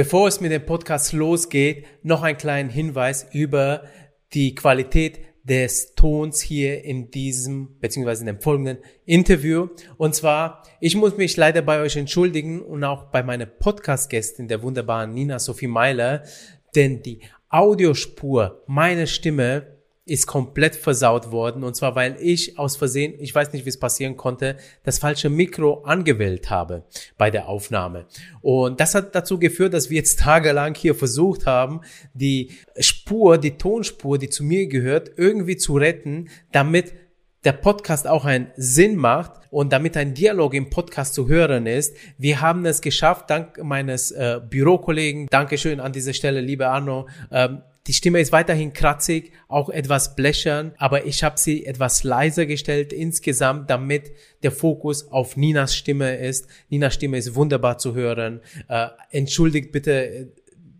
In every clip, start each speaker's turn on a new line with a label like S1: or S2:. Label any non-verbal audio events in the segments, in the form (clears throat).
S1: Bevor es mit dem Podcast losgeht, noch ein kleiner Hinweis über die Qualität des Tons hier in diesem beziehungsweise in dem folgenden Interview. Und zwar, ich muss mich leider bei euch entschuldigen und auch bei meiner Podcast-Gästin, der wunderbaren Nina Sophie Meiler, denn die Audiospur meiner Stimme ist komplett versaut worden. Und zwar, weil ich aus Versehen, ich weiß nicht, wie es passieren konnte, das falsche Mikro angewählt habe bei der Aufnahme. Und das hat dazu geführt, dass wir jetzt tagelang hier versucht haben, die Spur, die Tonspur, die zu mir gehört, irgendwie zu retten, damit der Podcast auch einen Sinn macht und damit ein Dialog im Podcast zu hören ist. Wir haben es geschafft, dank meines äh, Bürokollegen. Dankeschön an dieser Stelle, liebe Arno. Ähm, die Stimme ist weiterhin kratzig, auch etwas blechern, aber ich habe sie etwas leiser gestellt insgesamt, damit der Fokus auf Ninas Stimme ist. Ninas Stimme ist wunderbar zu hören. Äh, entschuldigt bitte,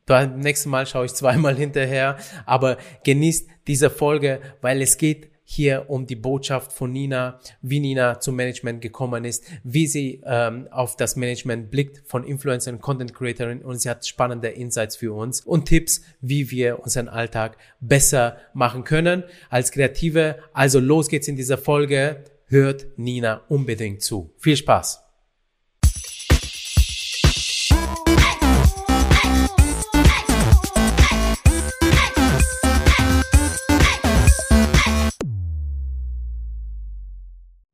S1: beim nächsten Mal schaue ich zweimal (laughs) hinterher, aber genießt diese Folge, weil es geht hier um die Botschaft von Nina, wie Nina zum Management gekommen ist, wie sie ähm, auf das Management blickt von Influencer und Content Creatorin und sie hat spannende Insights für uns und Tipps, wie wir unseren Alltag besser machen können als Kreative. Also los geht's in dieser Folge. Hört Nina unbedingt zu. Viel Spaß!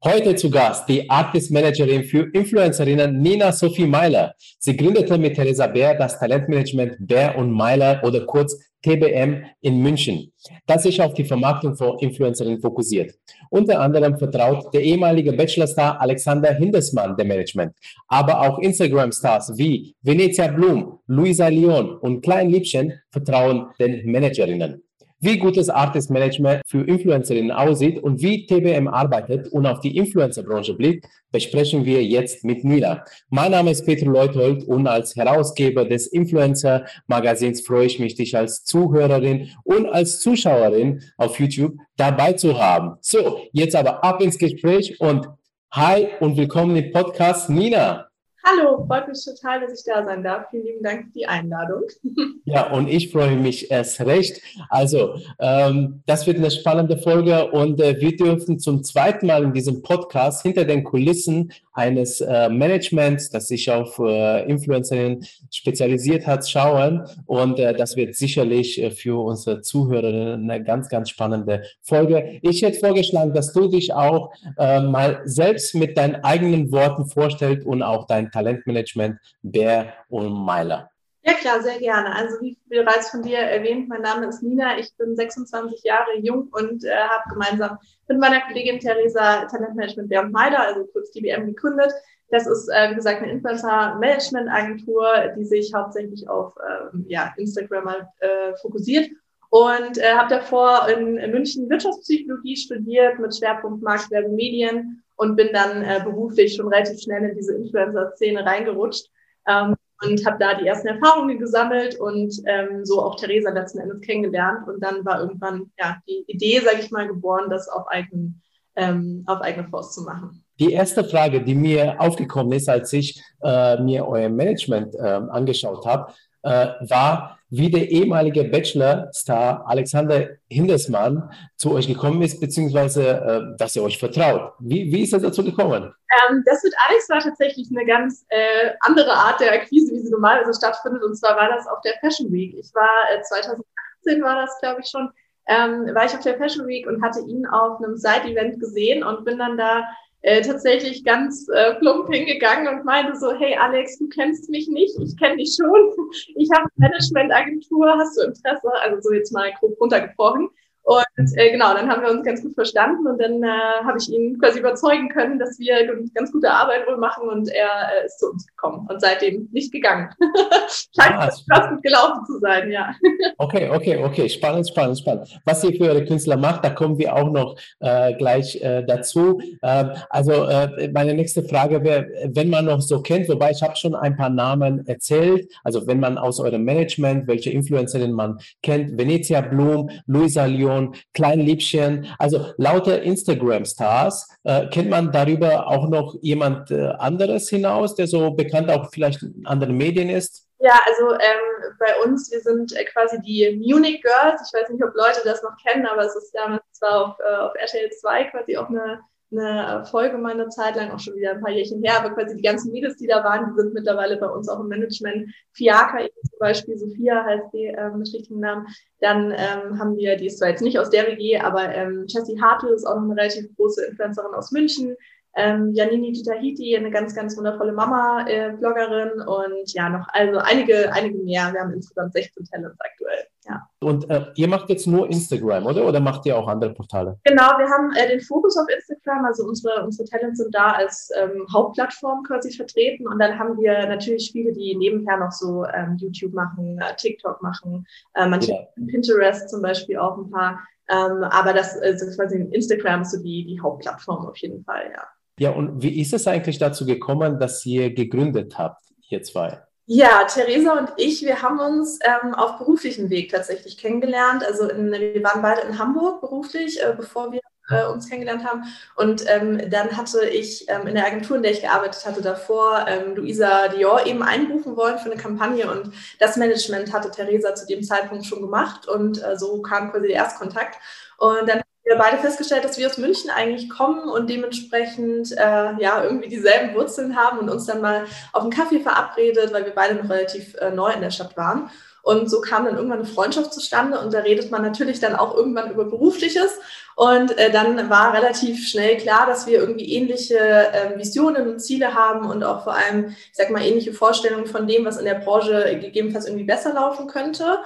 S1: Heute zu Gast die Artist Managerin für Influencerinnen Nina Sophie Meiler. Sie gründete mit Theresa Bär das Talentmanagement Bär und Meiler oder kurz TBM in München, das sich auf die Vermarktung von Influencerinnen fokussiert. Unter anderem vertraut der ehemalige Bachelorstar Alexander Hindesmann dem Management, aber auch Instagram-Stars wie Venezia Blum, Luisa Leon und Klein Liebchen vertrauen den Managerinnen wie gutes Artist Management für Influencerinnen aussieht und wie TBM arbeitet und auf die Influencerbranche blickt, besprechen wir jetzt mit Nila. Mein Name ist Peter Leuthold und als Herausgeber des Influencer Magazins freue ich mich, dich als Zuhörerin und als Zuschauerin auf YouTube dabei zu haben. So, jetzt aber ab ins Gespräch und hi und willkommen im Podcast Nina.
S2: Hallo, freut mich total, dass ich da sein darf. Vielen lieben Dank für die Einladung. (laughs)
S1: Ja, und ich freue mich erst recht. Also, ähm, das wird eine spannende Folge und äh, wir dürfen zum zweiten Mal in diesem Podcast hinter den Kulissen eines äh, Managements, das sich auf äh, Influencerinnen spezialisiert hat, schauen. Und äh, das wird sicherlich äh, für unsere Zuhörerinnen eine ganz, ganz spannende Folge. Ich hätte vorgeschlagen, dass du dich auch äh, mal selbst mit deinen eigenen Worten vorstellst und auch dein Talentmanagement Bär und Meiler.
S2: Ja klar, sehr gerne. Also wie bereits von dir erwähnt, mein Name ist Nina, ich bin 26 Jahre jung und äh, habe gemeinsam mit meiner Kollegin Theresa Talentmanagement Bär und Meiler, also kurz DBM, gegründet. Das ist, äh, wie gesagt, eine Influencer-Management-Agentur, die sich hauptsächlich auf ähm, ja, Instagram halt, äh, fokussiert. Und äh, habe davor in, München Wirtschaftspsychologie studiert mit Schwerpunkt Marktwerbung Medien und bin dann äh, beruflich schon relativ schnell in diese Influencer-Szene reingerutscht ähm, und habe da die ersten Erfahrungen gesammelt und ähm, so auch Theresa letzten Endes kennengelernt. Und dann war irgendwann ja die Idee, sage ich mal, geboren, das auf, eigenen, ähm, auf eigene Faust zu machen.
S1: Die erste Frage, die mir aufgekommen ist, als ich äh, mir euer Management äh, angeschaut habe, war, wie der ehemalige Bachelor-Star Alexander Hindesmann zu euch gekommen ist, beziehungsweise äh, dass er euch vertraut. Wie, wie ist er dazu gekommen?
S2: Ähm, das mit Alex war tatsächlich eine ganz äh, andere Art der Akquise, wie sie normalerweise stattfindet. Und zwar war das auf der Fashion Week. Ich war äh, 2018 war das, glaube ich schon, ähm, war ich auf der Fashion Week und hatte ihn auf einem Side-Event gesehen und bin dann da äh, tatsächlich ganz äh, plump hingegangen und meinte so, hey Alex, du kennst mich nicht, ich kenne dich schon, ich habe Managementagentur, hast du Interesse? Also so jetzt mal grob runtergebrochen. Und äh, genau, dann haben wir uns ganz gut verstanden und dann äh, habe ich ihn quasi überzeugen können, dass wir ganz gute Arbeit wohl machen und er äh, ist zu uns gekommen und seitdem nicht gegangen. (laughs) Scheint ah, fast gut gelaufen zu sein, ja. (laughs)
S1: okay, okay, okay, spannend, spannend, spannend. Was ihr für eure Künstler macht, da kommen wir auch noch äh, gleich äh, dazu. Ähm, also äh, meine nächste Frage wäre, wenn man noch so kennt, wobei ich habe schon ein paar Namen erzählt, also wenn man aus eurem Management, welche Influencerin man kennt, Venezia Blum, Luisa Lyon, Million, Kleinliebchen, also lauter Instagram-Stars. Äh, kennt man darüber auch noch jemand äh, anderes hinaus, der so bekannt auch vielleicht in anderen Medien ist?
S2: Ja, also ähm, bei uns, wir sind äh, quasi die Munich Girls. Ich weiß nicht, ob Leute das noch kennen, aber es ist damals zwar auf, äh, auf RTL 2 quasi auch eine, eine Folge meiner Zeit lang, auch schon wieder ein paar Jährchen her, aber quasi die ganzen Mädels, die da waren, die sind mittlerweile bei uns auch im Management. Fiaka zum Beispiel, Sophia heißt die äh, mit richtigen Namen. Dann ähm, haben wir, die ist zwar jetzt nicht aus der WG, aber ähm, Jessie Hartl ist auch noch eine relativ große Influencerin aus München ähm, Janini Ditahiti, eine ganz, ganz wundervolle Mama-Bloggerin äh, und ja, noch also einige, einige mehr. Wir haben insgesamt 16 Talents aktuell. Ja.
S1: Und äh, ihr macht jetzt nur Instagram, oder? Oder macht ihr auch andere Portale?
S2: Genau, wir haben äh, den Fokus auf Instagram, also unsere, unsere Talents sind da als ähm, Hauptplattform quasi vertreten und dann haben wir natürlich viele, die nebenher noch so ähm, YouTube machen, äh, TikTok machen, äh, manche ja. Pinterest zum Beispiel auch ein paar. Ähm, aber das also quasi Instagram ist so die, die Hauptplattform auf jeden Fall, ja.
S1: Ja, und wie ist es eigentlich dazu gekommen, dass ihr gegründet habt, ihr zwei?
S2: Ja, Theresa und ich, wir haben uns ähm, auf beruflichen Weg tatsächlich kennengelernt. Also in, wir waren beide in Hamburg beruflich, äh, bevor wir äh, uns kennengelernt haben. Und ähm, dann hatte ich ähm, in der Agentur, in der ich gearbeitet hatte, davor ähm, Luisa Dior eben einbuchen wollen für eine Kampagne. Und das Management hatte Theresa zu dem Zeitpunkt schon gemacht. Und äh, so kam quasi der Erstkontakt. Und dann wir beide festgestellt, dass wir aus München eigentlich kommen und dementsprechend äh, ja irgendwie dieselben Wurzeln haben und uns dann mal auf einen Kaffee verabredet, weil wir beide noch relativ äh, neu in der Stadt waren. Und so kam dann irgendwann eine Freundschaft zustande und da redet man natürlich dann auch irgendwann über Berufliches. Und äh, dann war relativ schnell klar, dass wir irgendwie ähnliche äh, Visionen und Ziele haben und auch vor allem, ich sag mal, ähnliche Vorstellungen von dem, was in der Branche gegebenenfalls irgendwie besser laufen könnte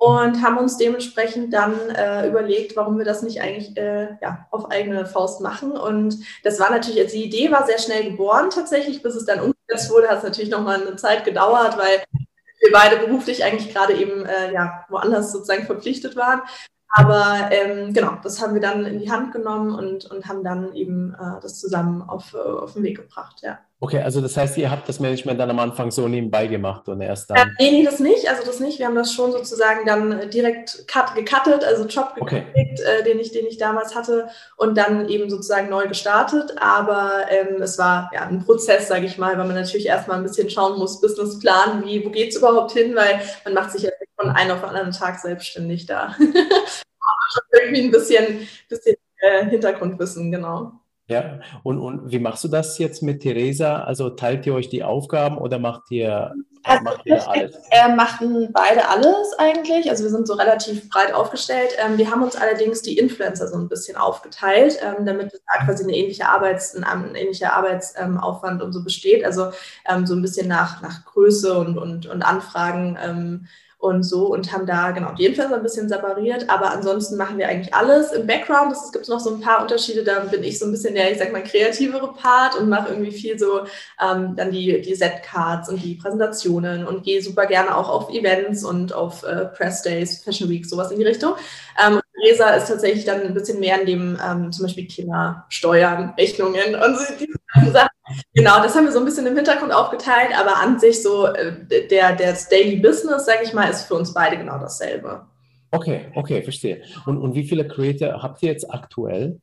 S2: und haben uns dementsprechend dann äh, überlegt, warum wir das nicht eigentlich äh, ja, auf eigene Faust machen. Und das war natürlich, also die Idee war sehr schnell geboren tatsächlich, bis es dann umgesetzt wurde, hat es natürlich nochmal eine Zeit gedauert, weil wir beide beruflich eigentlich gerade eben äh, ja, woanders sozusagen verpflichtet waren. Aber ähm, genau, das haben wir dann in die Hand genommen und, und haben dann eben äh, das zusammen auf, äh, auf den Weg gebracht, ja.
S1: Okay, also das heißt, ihr habt das Management dann am Anfang so nebenbei gemacht und erst dann. Äh,
S2: nee, nee, das nicht. Also das nicht. Wir haben das schon sozusagen dann direkt cut, gecuttet, also Job gekriegt, okay. äh, den, ich, den ich damals hatte und dann eben sozusagen neu gestartet. Aber ähm, es war ja ein Prozess, sage ich mal, weil man natürlich erstmal ein bisschen schauen muss, Businessplan, wie, wo geht's überhaupt hin, weil man macht sich ja von einem auf den anderen Tag selbstständig da. (laughs) irgendwie ein bisschen, bisschen äh, Hintergrundwissen, genau.
S1: Ja, und, und wie machst du das jetzt mit Theresa? Also teilt ihr euch die Aufgaben oder macht ihr,
S2: also macht ihr alles? Wir machen beide alles eigentlich. Also wir sind so relativ breit aufgestellt. Ähm, wir haben uns allerdings die Influencer so ein bisschen aufgeteilt, ähm, damit da quasi eine ähnliche Arbeits, ein, ein ähnlicher Arbeitsaufwand und so besteht. Also ähm, so ein bisschen nach, nach Größe und, und, und Anfragen und so und haben da genau die Influencer ein bisschen separiert, aber ansonsten machen wir eigentlich alles im Background. Es gibt noch so ein paar Unterschiede, da bin ich so ein bisschen der, ich sag mal, kreativere Part und mache irgendwie viel so ähm, dann die, die Set-Cards und die Präsentationen und gehe super gerne auch auf Events und auf äh, Press Days, Fashion Week, sowas in die Richtung. Ähm, Resa ist tatsächlich dann ein bisschen mehr in dem ähm, zum Beispiel Thema Steuern, Rechnungen und so diese Sachen. Genau, das haben wir so ein bisschen im Hintergrund aufgeteilt, aber an sich so äh, der, der Daily Business, sage ich mal, ist für uns beide genau dasselbe.
S1: Okay, okay, verstehe. Und, und wie viele Creator habt ihr jetzt aktuell?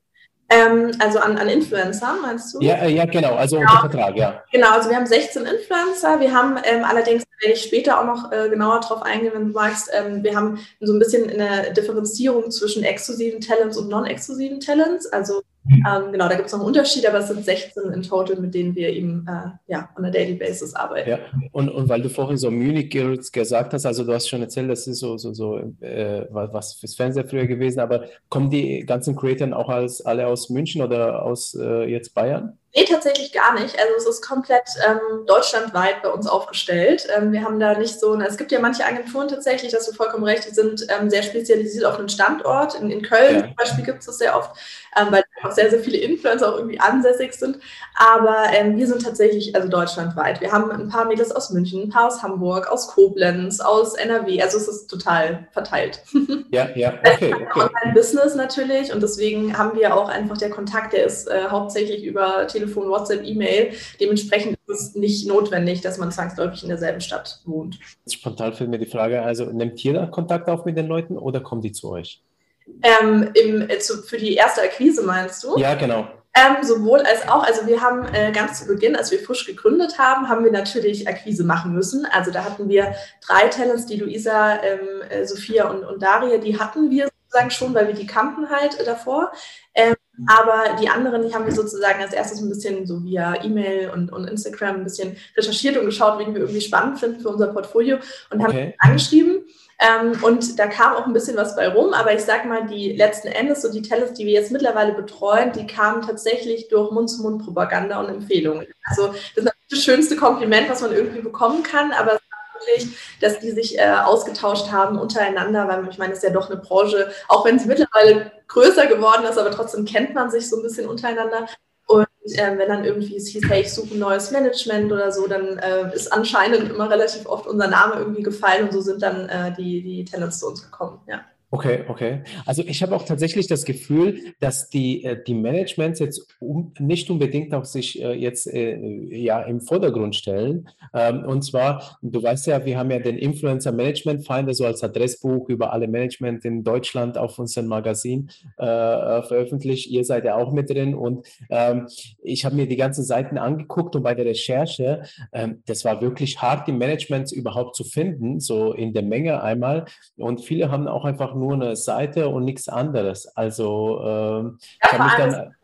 S2: Ähm, also an, an Influencer, meinst du?
S1: Ja, äh, ja genau, also genau. unter Vertrag, ja.
S2: Genau, also wir haben 16 Influencer. Wir haben ähm, allerdings, werde ich später auch noch äh, genauer drauf eingehen, wenn du magst, ähm, wir haben so ein bisschen eine Differenzierung zwischen exklusiven Talents und non-exklusiven Talents. Also ähm, genau, da gibt es noch einen Unterschied, aber es sind 16 in total, mit denen wir eben äh, ja, on a daily basis arbeiten.
S1: Ja, und, und weil du vorhin so Munich gesagt hast, also du hast schon erzählt, das ist so, so, so äh, was fürs Fernseher früher gewesen, aber kommen die ganzen Creatoren auch als, alle aus München oder aus äh, jetzt Bayern?
S2: Nee, tatsächlich gar nicht. Also es ist komplett ähm, deutschlandweit bei uns aufgestellt. Ähm, wir haben da nicht so, es gibt ja manche Agenturen tatsächlich, dass du vollkommen recht, die sind ähm, sehr spezialisiert auf einen Standort. In, in Köln ja. zum Beispiel gibt es das sehr oft, ähm, weil auch sehr, sehr viele Influencer auch irgendwie ansässig sind. Aber ähm, wir sind tatsächlich also deutschlandweit. Wir haben ein paar Mädels aus München, ein paar aus Hamburg, aus Koblenz, aus NRW. Also es ist total verteilt. (laughs)
S1: Ja, ja, okay. okay.
S2: Online-Business natürlich und deswegen haben wir auch einfach der Kontakt, der ist äh, hauptsächlich über Telefon WhatsApp, E-Mail. Dementsprechend ist es nicht notwendig, dass man zwangsläufig in derselben Stadt wohnt.
S1: Spontan fällt mir die Frage, also nimmt ihr da Kontakt auf mit den Leuten oder kommen die zu euch?
S2: Ähm, im, äh, zu, für die erste Akquise meinst du?
S1: Ja, genau.
S2: Ähm, sowohl als auch, also wir haben äh, ganz zu Beginn, als wir frisch gegründet haben, haben wir natürlich Akquise machen müssen. Also da hatten wir drei Talents, die Luisa, ähm, äh, Sophia und, und Daria, die hatten wir sozusagen schon, weil wir die kannten halt äh, davor. Ähm, aber die anderen, die haben wir sozusagen als erstes ein bisschen so via E-Mail und, und Instagram ein bisschen recherchiert und geschaut, wen wir irgendwie spannend finden für unser Portfolio und okay. haben angeschrieben. Ähm, und da kam auch ein bisschen was bei rum, aber ich sag mal, die letzten Endes, so die Tellers, die wir jetzt mittlerweile betreuen, die kamen tatsächlich durch Mund-zu-Mund-Propaganda und Empfehlungen. Also das ist natürlich das schönste Kompliment, was man irgendwie bekommen kann, aber wirklich, dass die sich äh, ausgetauscht haben untereinander, weil ich meine, es ist ja doch eine Branche, auch wenn sie mittlerweile größer geworden ist, aber trotzdem kennt man sich so ein bisschen untereinander. Und äh, wenn dann irgendwie es hieß, hey, ich suche ein neues Management oder so, dann äh, ist anscheinend immer relativ oft unser Name irgendwie gefallen und so sind dann äh, die, die Tenants zu uns gekommen, ja.
S1: Okay, okay. Also ich habe auch tatsächlich das Gefühl, dass die, äh, die Managements jetzt um, nicht unbedingt auch sich äh, jetzt äh, ja im Vordergrund stellen. Ähm, und zwar, du weißt ja, wir haben ja den Influencer Management Finder so als Adressbuch über alle Management in Deutschland auf unserem Magazin äh, veröffentlicht. Ihr seid ja auch mit drin und ähm, ich habe mir die ganzen Seiten angeguckt und bei der Recherche, ähm, das war wirklich hart, die Managements überhaupt zu finden, so in der Menge einmal. Und viele haben auch einfach nur eine Seite und nichts anderes. Also ähm, ja, ich habe mich dann.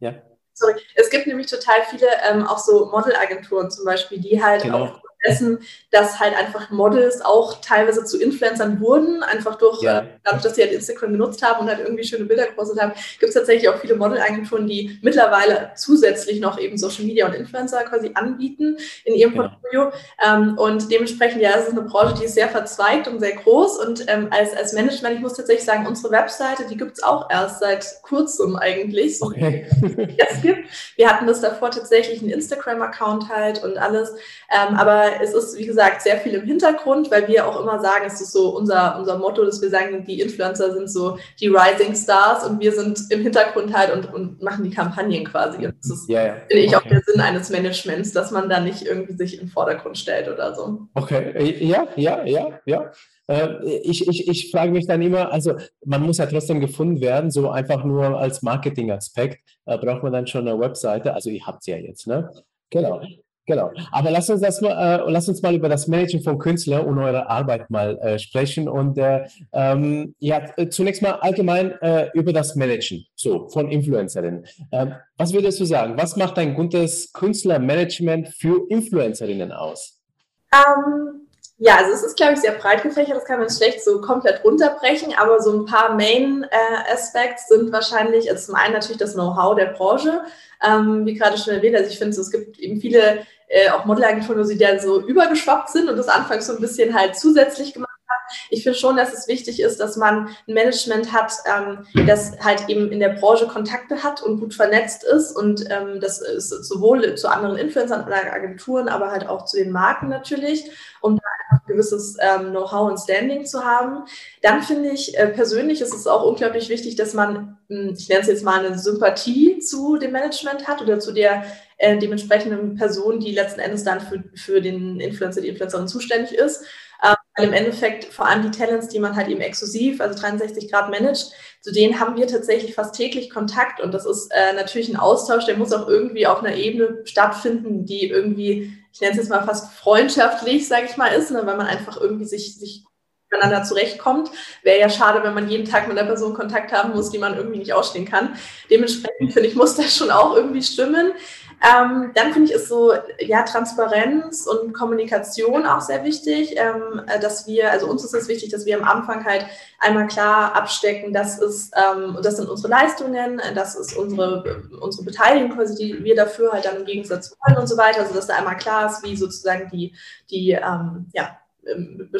S2: Ja. Sorry. Es gibt nämlich total viele ähm, auch so Modelagenturen zum Beispiel, die halt genau. auch dessen, dass halt einfach Models auch teilweise zu Influencern wurden, einfach durch, ja. äh, dadurch, dass sie halt Instagram genutzt haben und halt irgendwie schöne Bilder gepostet haben, gibt es tatsächlich auch viele Modelagenturen, die mittlerweile zusätzlich noch eben Social Media und Influencer quasi anbieten in ihrem ja. Portfolio. Ähm, und dementsprechend, ja, es ist eine Branche, die ist sehr verzweigt und sehr groß. Und ähm, als, als Management, ich muss tatsächlich sagen, unsere Webseite, die gibt es auch erst seit kurzem eigentlich. So okay. (laughs) es gibt. Wir hatten das davor tatsächlich einen Instagram-Account halt und alles. Ähm, aber es ist, wie gesagt, sehr viel im Hintergrund, weil wir auch immer sagen, es ist so unser, unser Motto, dass wir sagen, die Influencer sind so die Rising Stars und wir sind im Hintergrund halt und, und machen die Kampagnen quasi. Und das ist, ja, ja. finde ich, okay. auch der Sinn eines Managements, dass man da nicht irgendwie sich im Vordergrund stellt oder so.
S1: Okay, äh, ja, ja, ja, ja. Äh, ich, ich, ich frage mich dann immer, also man muss ja trotzdem gefunden werden, so einfach nur als Marketing-Aspekt äh, braucht man dann schon eine Webseite. Also ihr habt sie ja jetzt, ne? Genau. Genau. Aber lass uns, das mal, äh, lass uns mal über das Managen von Künstlern und eure Arbeit mal äh, sprechen. Und äh, ähm, ja, zunächst mal allgemein äh, über das Managen so, von Influencerinnen. Ähm, was würdest du sagen? Was macht ein gutes Künstlermanagement für Influencerinnen aus?
S2: Um, ähm, ja, also es ist, glaube ich, sehr breit gefächert. Das kann man schlecht so komplett runterbrechen. Aber so ein paar Main äh, Aspects sind wahrscheinlich, also zum einen natürlich das Know-how der Branche. Ähm, wie gerade schon erwähnt, also ich finde, so, es gibt eben viele äh, auch Modelagenturen, die dann so übergeschwappt sind und das anfangs so ein bisschen halt zusätzlich gemacht. Ich finde schon, dass es wichtig ist, dass man ein Management hat, ähm, das halt eben in der Branche Kontakte hat und gut vernetzt ist und ähm, das ist sowohl zu anderen Influencern oder Agenturen, aber halt auch zu den Marken natürlich, um da ein gewisses ähm, Know-how und Standing zu haben. Dann finde ich äh, persönlich ist es auch unglaublich wichtig, dass man, hm, ich nenne es jetzt mal eine Sympathie zu dem Management hat oder zu der äh, dementsprechenden Person, die letzten Endes dann für, für den Influencer, die Influencerin zuständig ist. Weil im Endeffekt vor allem die Talents, die man halt eben exklusiv, also 63 Grad managt, zu denen haben wir tatsächlich fast täglich Kontakt und das ist äh, natürlich ein Austausch, der muss auch irgendwie auf einer Ebene stattfinden, die irgendwie, ich nenne es jetzt mal fast freundschaftlich, sage ich mal, ist, ne, weil man einfach irgendwie sich, sich miteinander zurechtkommt. Wäre ja schade, wenn man jeden Tag mit einer Person Kontakt haben muss, die man irgendwie nicht ausstehen kann. Dementsprechend finde ich, muss das schon auch irgendwie stimmen. Ähm, dann finde ich, ist so ja Transparenz und Kommunikation auch sehr wichtig, ähm, äh, dass wir, also uns ist es wichtig, dass wir am Anfang halt einmal klar abstecken, das ist, ähm, das sind unsere Leistungen, das ist unsere, unsere Beteiligung quasi, die wir dafür halt dann im Gegensatz wollen und so weiter, also dass da einmal klar ist, wie sozusagen die, die ähm, ja, ähm,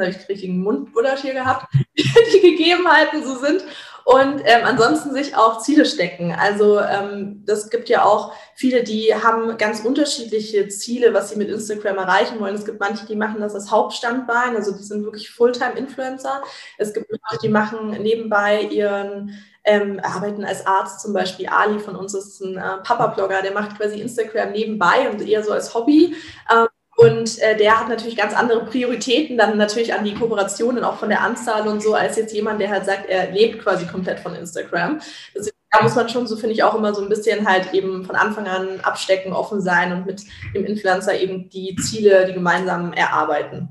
S2: habe ich richtigen Mundbuddha hier gehabt, (laughs) die Gegebenheiten so sind und ähm, ansonsten sich auch Ziele stecken. Also ähm, das gibt ja auch viele, die haben ganz unterschiedliche Ziele, was sie mit Instagram erreichen wollen. Es gibt manche, die machen das als Hauptstandbein, also die sind wirklich Fulltime-Influencer. Es gibt manche, die machen nebenbei ihren ähm, arbeiten als Arzt zum Beispiel. Ali von uns ist ein äh, Papa-Blogger, der macht quasi Instagram nebenbei und eher so als Hobby. Ähm, und äh, der hat natürlich ganz andere Prioritäten, dann natürlich an die Kooperationen, auch von der Anzahl und so, als jetzt jemand, der halt sagt, er lebt quasi komplett von Instagram. Deswegen da muss man schon, so finde ich auch immer so ein bisschen halt eben von Anfang an abstecken, offen sein und mit dem Influencer eben die Ziele, die gemeinsam erarbeiten.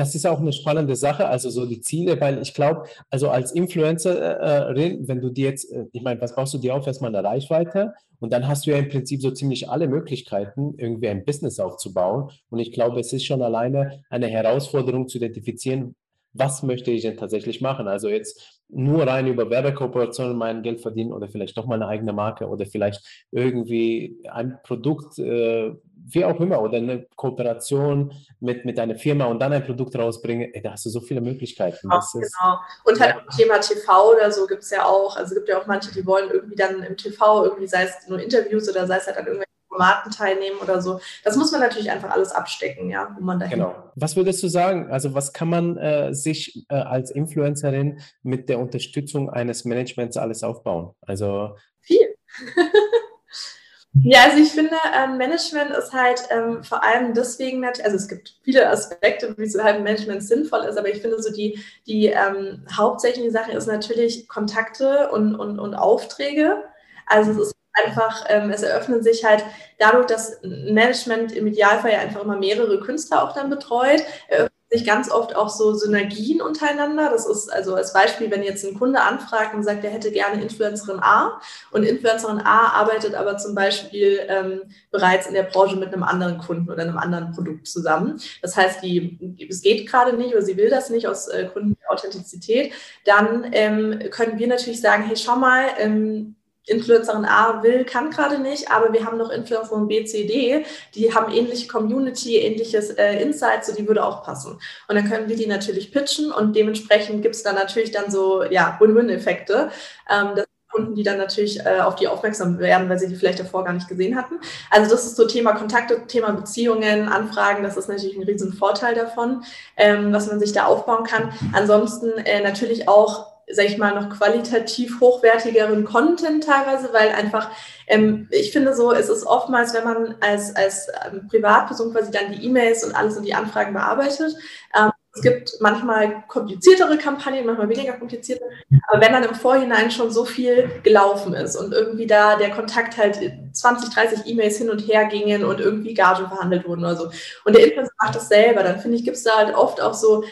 S1: Das ist auch eine spannende Sache, also so die Ziele, weil ich glaube, also als Influencerin, wenn du dir jetzt, äh, ich meine, was brauchst du dir auf? Erstmal eine Reichweite und dann hast du ja im Prinzip so ziemlich alle Möglichkeiten, irgendwie ein Business aufzubauen. Und ich glaube, es ist schon alleine eine Herausforderung zu identifizieren, was möchte ich denn tatsächlich machen? Also jetzt nur rein über Werbekooperationen mein Geld verdienen oder vielleicht doch mal eine eigene Marke oder vielleicht irgendwie ein Produkt, äh, wie auch immer, oder eine Kooperation mit, mit einer Firma und dann ein Produkt rausbringen. Ey, da hast du so viele Möglichkeiten.
S2: Ja, genau. Und halt ja. Thema TV oder so gibt es ja auch. Also es gibt ja auch manche, die wollen irgendwie dann im TV irgendwie, sei es nur Interviews oder sei es halt dann irgendwelche Formaten teilnehmen oder so. Das muss man natürlich einfach alles abstecken, ja, wo man dahin.
S1: Genau. Was würdest du sagen? Also was kann man äh, sich äh, als Influencerin mit der Unterstützung eines Managements alles aufbauen? Also
S2: viel. (laughs) Ja, also ich finde, ähm, Management ist halt ähm, vor allem deswegen, also es gibt viele Aspekte, wieso halt Management sinnvoll ist, aber ich finde so die, die ähm, hauptsächliche Sache ist natürlich Kontakte und, und, und Aufträge. Also es ist einfach, ähm, es eröffnen sich halt dadurch, dass Management im Idealfall ja einfach immer mehrere Künstler auch dann betreut, eröffnen sich ganz oft auch so Synergien untereinander. Das ist also als Beispiel, wenn jetzt ein Kunde anfragt und sagt, er hätte gerne Influencerin A und Influencerin A arbeitet aber zum Beispiel ähm, bereits in der Branche mit einem anderen Kunden oder einem anderen Produkt zusammen. Das heißt, die, es geht gerade nicht oder sie will das nicht aus äh, Gründen der Authentizität. Dann ähm, können wir natürlich sagen, hey, schau mal, ähm, Influencerin A will, kann gerade nicht, aber wir haben noch Influencerin B, C, D, die haben ähnliche Community, ähnliches äh, Insight, so die würde auch passen. Und dann können wir die natürlich pitchen und dementsprechend gibt es dann natürlich dann so, ja, Win-Win-Effekte. Ähm, das Kunden, die dann natürlich äh, auf die aufmerksam werden, weil sie die vielleicht davor gar nicht gesehen hatten. Also das ist so Thema Kontakte, Thema Beziehungen, Anfragen, das ist natürlich ein riesen Vorteil davon, ähm, was man sich da aufbauen kann. Ansonsten äh, natürlich auch sag ich mal, noch qualitativ hochwertigeren Content teilweise, weil einfach, ähm, ich finde so, es ist oftmals, wenn man als, als ähm, Privatperson quasi dann die E-Mails und alles und die Anfragen bearbeitet, ähm, es gibt manchmal kompliziertere Kampagnen, manchmal weniger komplizierte, aber wenn dann im Vorhinein schon so viel gelaufen ist und irgendwie da der Kontakt halt 20, 30 E-Mails hin und her gingen und irgendwie Gagen verhandelt wurden oder so und der Influencer macht das selber, dann finde ich, gibt es da halt oft auch so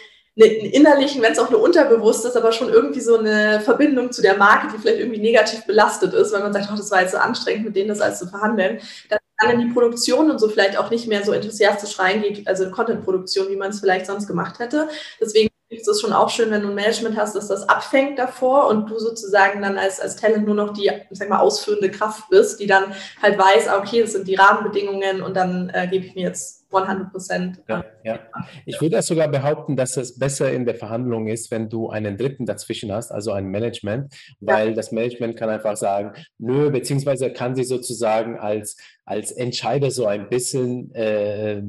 S2: einen innerlichen, wenn es auch nur unterbewusst ist, aber schon irgendwie so eine Verbindung zu der Marke, die vielleicht irgendwie negativ belastet ist, weil man sagt, oh, das war jetzt so anstrengend, mit denen das alles zu verhandeln, dass dann in die Produktion und so vielleicht auch nicht mehr so enthusiastisch reingeht, also Content-Produktion, wie man es vielleicht sonst gemacht hätte. Deswegen ist es schon auch schön, wenn du ein Management hast, dass das abfängt davor und du sozusagen dann als, als Talent nur noch die, sag mal, ausführende Kraft bist, die dann halt weiß, ah, okay, das sind die Rahmenbedingungen und dann äh, gebe ich mir jetzt 100 Prozent.
S1: Ja, ja. Ich würde sogar behaupten, dass es besser in der Verhandlung ist, wenn du einen Dritten dazwischen hast, also ein Management, weil ja. das Management kann einfach sagen, nö, beziehungsweise kann sie sozusagen als als Entscheider so ein bisschen äh,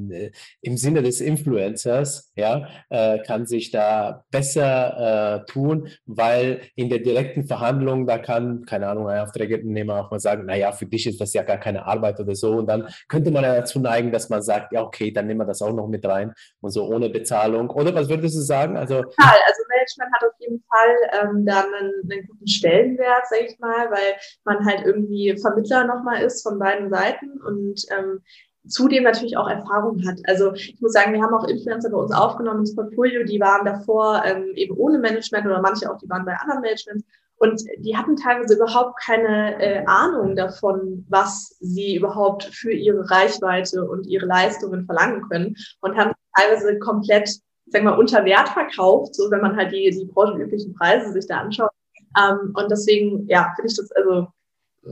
S1: im Sinne des Influencers, ja, äh, kann sich da besser äh, tun, weil in der direkten Verhandlung, da kann, keine Ahnung, ein Aufträgenehmer auch mal sagen, naja, für dich ist das ja gar keine Arbeit oder so. Und dann könnte man ja dazu neigen, dass man sagt, ja, okay, dann nehmen wir das auch noch mit rein und so ohne Bezahlung. Oder was würdest du sagen?
S2: Also, also Management hat auf jeden Fall ähm, dann einen, einen guten Stellenwert, sage ich mal, weil man halt irgendwie Vermittler nochmal ist von beiden Seiten und ähm, zudem natürlich auch Erfahrung hat. Also ich muss sagen, wir haben auch Influencer bei uns aufgenommen ins Portfolio, die waren davor ähm, eben ohne Management oder manche auch, die waren bei anderen Managements und die hatten teilweise überhaupt keine äh, Ahnung davon, was sie überhaupt für ihre Reichweite und ihre Leistungen verlangen können und haben teilweise komplett, sag mal, unter Wert verkauft, so wenn man halt die, die branchenüblichen Preise sich da anschaut. Ähm, und deswegen, ja, finde ich das, also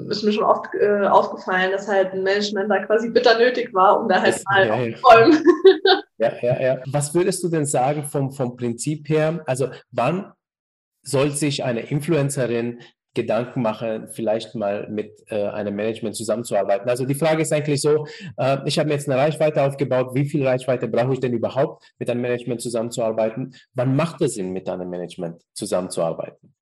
S2: ist mir schon oft äh, aufgefallen, dass halt ein Management da quasi bitter nötig war, um da halt das, mal aufzuräumen.
S1: Ja. ja, ja, Was würdest du denn sagen vom, vom Prinzip her? Also wann soll sich eine Influencerin Gedanken machen, vielleicht mal mit äh, einem Management zusammenzuarbeiten. Also die Frage ist eigentlich so, äh, ich habe mir jetzt eine Reichweite aufgebaut, wie viel Reichweite brauche ich denn überhaupt, mit einem Management zusammenzuarbeiten? Wann macht es Sinn, mit einem Management zusammenzuarbeiten?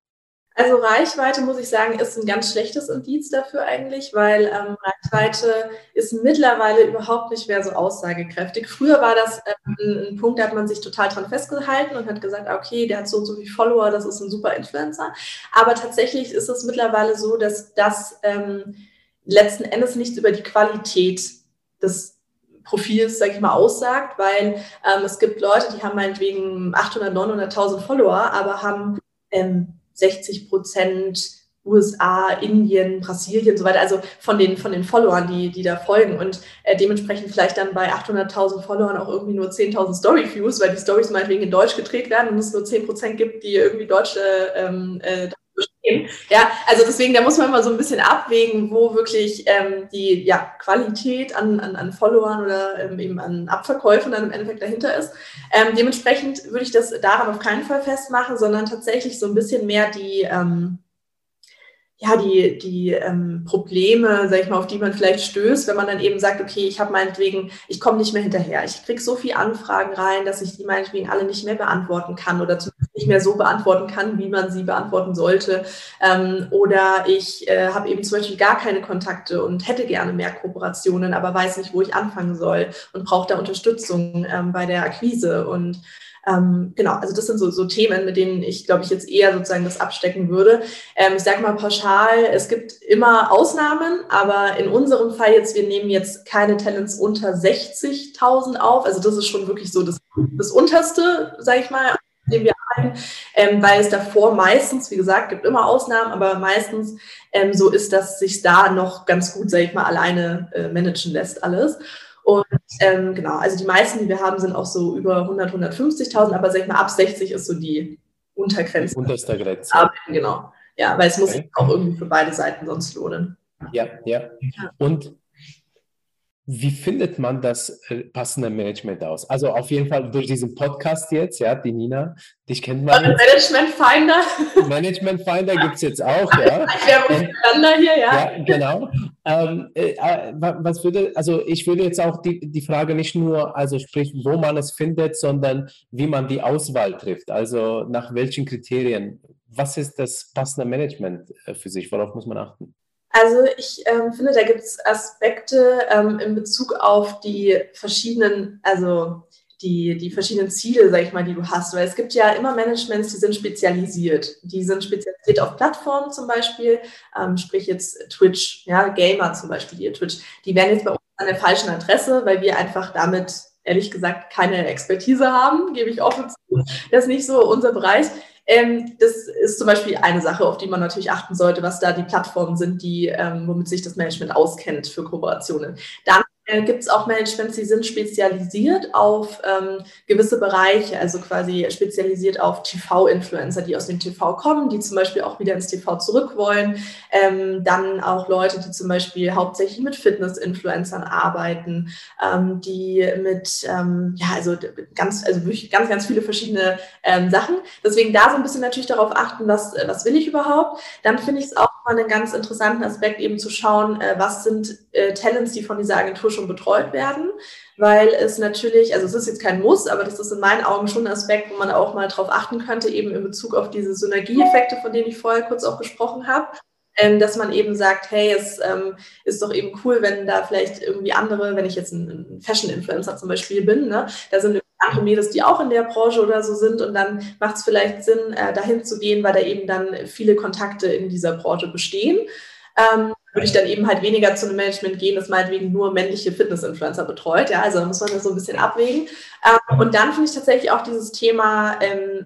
S2: Also Reichweite, muss ich sagen, ist ein ganz schlechtes Indiz dafür eigentlich, weil ähm, Reichweite ist mittlerweile überhaupt nicht mehr so aussagekräftig. Früher war das ähm, ein, Punkt, da hat man sich total dran festgehalten und hat gesagt, okay, der hat so und so viele Follower, das ist ein super Influencer. Aber tatsächlich ist es mittlerweile so, dass das ähm, letzten Endes nichts über die Qualität des Profils, sage ich mal, aussagt, weil ähm, es gibt Leute, die haben meinetwegen 800, 900.000 Follower, aber haben ähm, 60 Prozent USA, Indien, Brasilien so weiter, also von den, von den Followern, die, die da folgen und äh, dementsprechend vielleicht dann bei 800.000 Followern auch irgendwie nur 10.000 Story-Views, weil die Stories meinetwegen in Deutsch gedreht werden und es nur 10 Prozent gibt, die irgendwie deutsche ähm, äh, verstehen. Ja, also deswegen, da muss man immer so ein bisschen abwägen, wo wirklich ähm, die ja, Qualität an, an, an Followern oder ähm, eben an Abverkäufen dann im Endeffekt dahinter ist. Ähm, dementsprechend würde ich das daran auf keinen Fall festmachen, sondern tatsächlich so ein bisschen mehr die, ähm, ja, die, die ähm, Probleme, sag ich mal, auf die man vielleicht stößt, wenn man dann eben sagt, okay, ich habe meinetwegen, ich komme nicht mehr hinterher. Ich kriege so viele Anfragen rein, dass ich die meinetwegen alle nicht mehr beantworten kann oder zumindest nicht mehr so beantworten kann, wie man sie beantworten sollte. Ähm, oder ich äh, habe eben zum Beispiel gar keine Kontakte und hätte gerne mehr Kooperationen, aber weiß nicht, wo ich anfangen soll und brauche da Unterstützung ähm, bei der Akquise und ähm, genau, also das sind so, so Themen, mit denen ich, glaube ich, jetzt eher sozusagen das abstecken würde. Ähm, ich sage mal pauschal, es gibt immer Ausnahmen, aber in unserem Fall jetzt, wir nehmen jetzt keine Talents unter 60.000 auf. Also das ist schon wirklich so das, das Unterste, sage ich mal, dem wir arbeiten, ähm, weil es davor meistens, wie gesagt, gibt immer Ausnahmen, aber meistens ähm, so ist, dass sich da noch ganz gut, sage ich mal, alleine äh, managen lässt alles. Und ähm, genau, also die meisten, die wir haben, sind auch so über 100, 150.000, aber sag ich mal, ab 60 ist so die Untergrenze.
S1: Unterste Grenze.
S2: Arbeiten, genau. Ja, weil es muss sich auch irgendwie für beide Seiten sonst lohnen.
S1: Ja, ja. Und wie findet man das äh, passende Management aus? Also auf jeden Fall durch diesen Podcast jetzt, ja, die Nina, dich kennt man.
S2: Und Management Finder. (laughs)
S1: Management Finder gibt es jetzt auch, ja. (laughs)
S2: Miteinander hier, ja.
S1: Ja, genau. Ähm, äh, äh was würde, also ich würde jetzt auch die, die Frage nicht nur, also sprich, wo man es findet, sondern wie man die Auswahl trifft. Also nach welchen Kriterien. Was ist das passende Management äh, für sich? Worauf muss man achten?
S2: Also ich ähm, finde, da gibt es Aspekte ähm, in Bezug auf die verschiedenen, also die, die verschiedenen Ziele, sag ich mal, die du hast. Weil es gibt ja immer Managements, die sind spezialisiert. Die sind spezialisiert auf Plattformen zum Beispiel, ähm, sprich jetzt Twitch, ja, Gamer zum Beispiel, die Twitch. Die werden jetzt bei uns an der falschen Adresse, weil wir einfach damit ehrlich gesagt keine Expertise haben, gebe ich offen zu. Das ist nicht so unser Bereich. Ähm, das ist zum Beispiel eine Sache, auf die man natürlich achten sollte, was da die Plattformen sind, die, ähm, womit sich das Management auskennt für Kooperationen. Dann äh, gibt es auch Managements, die sind spezialisiert auf ähm, gewisse Bereiche, also quasi spezialisiert auf TV-Influencer, die aus dem TV kommen, die zum Beispiel auch wieder ins TV zurück wollen. Ähm, dann auch Leute, die zum Beispiel hauptsächlich mit Fitness-Influencern arbeiten, ähm, die mit, ähm, ja, also ganz, also wirklich ganz, ganz viele verschiedene ähm, Sachen. Deswegen da so ein bisschen natürlich darauf achten, was, was will ich überhaupt. Dann finde ich es auch mal einen ganz interessanten Aspekt, eben zu schauen, äh, was sind äh, Talents, die von dieser Agentur schon betreut werden, weil es natürlich, also es ist jetzt kein Muss, aber das ist in meinen Augen schon ein Aspekt, wo man auch mal drauf achten könnte, eben in Bezug auf diese Synergieeffekte, von denen ich vorher kurz auch gesprochen habe. Ähm, dass man eben sagt, hey, es ähm, ist doch eben cool, wenn da vielleicht irgendwie andere, wenn ich jetzt ein, ein Fashion-Influencer zum Beispiel bin, ne, da sind andere Mädels, die auch in der Branche oder so sind und dann macht es vielleicht Sinn, äh, dahin zu gehen, weil da eben dann viele Kontakte in dieser Branche bestehen. Ähm, würde ich dann eben halt weniger zu einem Management gehen, das meinetwegen nur männliche Fitness-Influencer betreut. Ja, also da muss man das so ein bisschen abwägen. Ähm, und dann finde ich tatsächlich auch dieses Thema, ähm,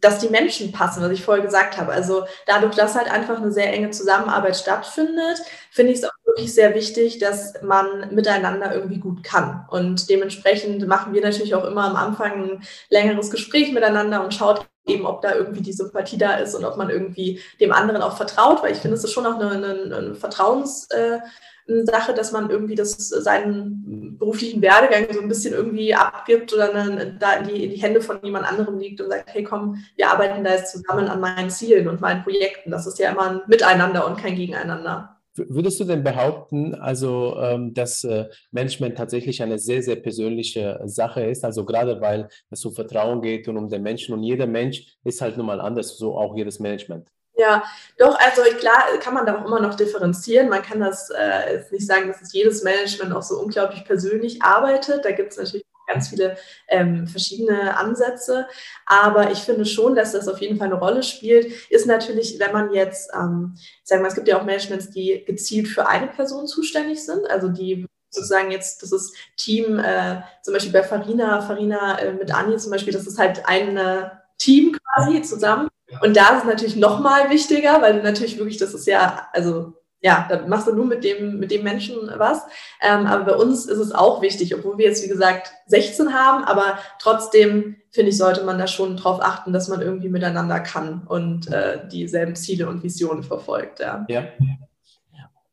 S2: dass die Menschen passen, was ich vorher gesagt habe. Also dadurch, dass halt einfach eine sehr enge Zusammenarbeit stattfindet, finde ich es auch wirklich sehr wichtig, dass man miteinander irgendwie gut kann. Und dementsprechend machen wir natürlich auch immer am Anfang ein längeres Gespräch miteinander und schaut eben, ob da irgendwie die Sympathie da ist und ob man irgendwie dem anderen auch vertraut, weil ich finde, es ist schon auch eine, eine, eine Vertrauens- äh, dass man irgendwie das, seinen beruflichen Werdegang so ein bisschen irgendwie abgibt oder dann da in die, in die Hände von jemand anderem liegt und sagt, hey komm, wir arbeiten da jetzt zusammen an meinen Zielen und meinen Projekten. Das ist ja immer ein Miteinander und kein Gegeneinander.
S1: Würdest du denn behaupten, also ähm, dass äh, Management tatsächlich eine sehr, sehr persönliche Sache ist? Also gerade weil es um Vertrauen geht und um den Menschen und jeder Mensch ist halt nun mal anders, so auch jedes Management.
S2: Ja, doch, also klar kann man da auch immer noch differenzieren. Man kann das äh, jetzt nicht sagen, dass es jedes Management auch so unglaublich persönlich arbeitet. Da gibt es natürlich ganz viele ähm, verschiedene Ansätze. Aber ich finde schon, dass das auf jeden Fall eine Rolle spielt. Ist natürlich, wenn man jetzt, ähm, sagen wir, es gibt ja auch Managements, die gezielt für eine Person zuständig sind, also die sozusagen jetzt, das ist Team, äh, zum Beispiel bei Farina, Farina äh, mit Anni zum Beispiel, das ist halt ein äh, Team quasi zusammen. Und da ist es natürlich nochmal wichtiger, weil du natürlich wirklich, das ist ja, also ja, dann machst du nur mit dem, mit dem Menschen was. Ähm, aber bei uns ist es auch wichtig, obwohl wir jetzt, wie gesagt, 16 haben, aber trotzdem, finde ich, sollte man da schon drauf achten, dass man irgendwie miteinander kann und äh, dieselben Ziele und Visionen verfolgt. Ja.
S1: ja.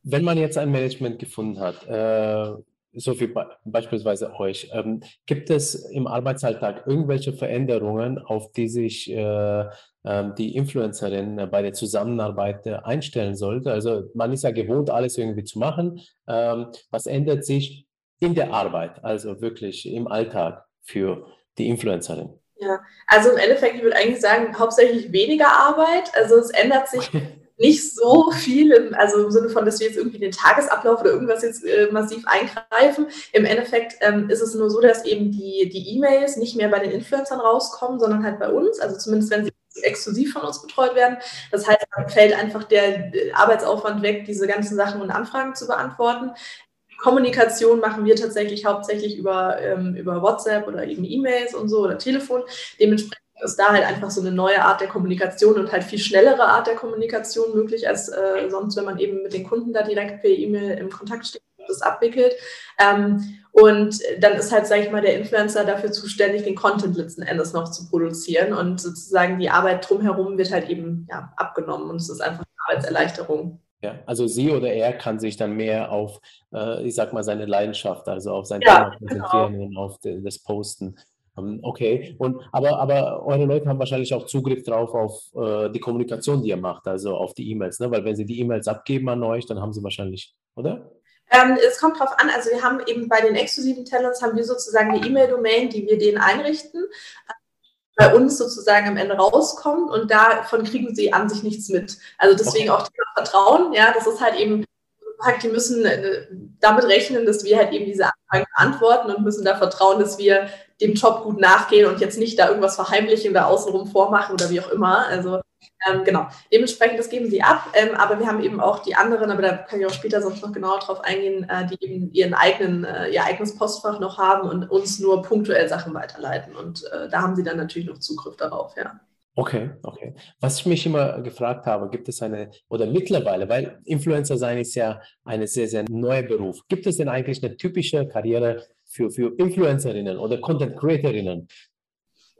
S1: Wenn man jetzt ein Management gefunden hat, äh, so wie be beispielsweise euch, ähm, gibt es im Arbeitsalltag irgendwelche Veränderungen, auf die sich äh, ähm, die Influencerin äh, bei der Zusammenarbeit äh, einstellen sollte. Also man ist ja gewohnt, alles irgendwie zu machen. Ähm, was ändert sich in der Arbeit, also wirklich im Alltag für die Influencerin?
S2: Ja, also im Endeffekt, ich würde eigentlich sagen, hauptsächlich weniger Arbeit. Also es ändert sich (laughs) nicht so viel, im, also im Sinne von, dass wir jetzt irgendwie den Tagesablauf oder irgendwas jetzt äh, massiv eingreifen. Im Endeffekt ähm, ist es nur so, dass eben die, die E-Mails nicht mehr bei den Influencern rauskommen, sondern halt bei uns. Also zumindest wenn sie exklusiv von uns betreut werden. Das heißt, dann fällt einfach der Arbeitsaufwand weg, diese ganzen Sachen und Anfragen zu beantworten. Kommunikation machen wir tatsächlich hauptsächlich über, ähm, über WhatsApp oder eben E-Mails und so oder Telefon. Dementsprechend ist da halt einfach so eine neue Art der Kommunikation und halt viel schnellere Art der Kommunikation möglich als äh, sonst, wenn man eben mit den Kunden da direkt per E-Mail im Kontakt steht und das abwickelt. Ähm, und dann ist halt, sage ich mal, der Influencer dafür zuständig, den Content letzten Endes noch zu produzieren. Und sozusagen die Arbeit drumherum wird halt eben ja, abgenommen. Und es ist einfach eine Arbeitserleichterung.
S1: Ja, also sie oder er kann sich dann mehr auf, äh, ich sag mal, seine Leidenschaft, also auf sein
S2: ja,
S1: Thema konzentrieren genau. und auf das Posten. Ähm, okay, und aber, aber eure Leute haben wahrscheinlich auch Zugriff drauf auf äh, die Kommunikation, die ihr macht, also auf die E-Mails, ne? Weil wenn sie die E-Mails abgeben an euch, dann haben sie wahrscheinlich, oder?
S2: Ähm, es kommt drauf an, also wir haben eben bei den exklusiven Talents haben wir sozusagen eine E-Mail-Domain, die wir denen einrichten, bei uns sozusagen am Ende rauskommt und davon kriegen sie an sich nichts mit. Also deswegen okay. auch Thema Vertrauen, ja, das ist halt eben, die müssen äh, damit rechnen, dass wir halt eben diese Anfragen beantworten und müssen da vertrauen, dass wir dem Job gut nachgehen und jetzt nicht da irgendwas verheimlichen oder außenrum vormachen oder wie auch immer. Also ähm, genau, dementsprechend, das geben sie ab, ähm, aber wir haben eben auch die anderen, aber da kann ich auch später sonst noch genauer drauf eingehen, äh, die eben ihren eigenen, äh, ihr eigenes Postfach noch haben und uns nur punktuell Sachen weiterleiten. Und äh, da haben sie dann natürlich noch Zugriff darauf, ja.
S1: Okay, okay. Was ich mich immer gefragt habe, gibt es eine, oder mittlerweile, weil Influencer sein ist ja ein sehr, sehr neuer Beruf. Gibt es denn eigentlich eine typische Karriere für, für Influencerinnen oder Content Creatorinnen?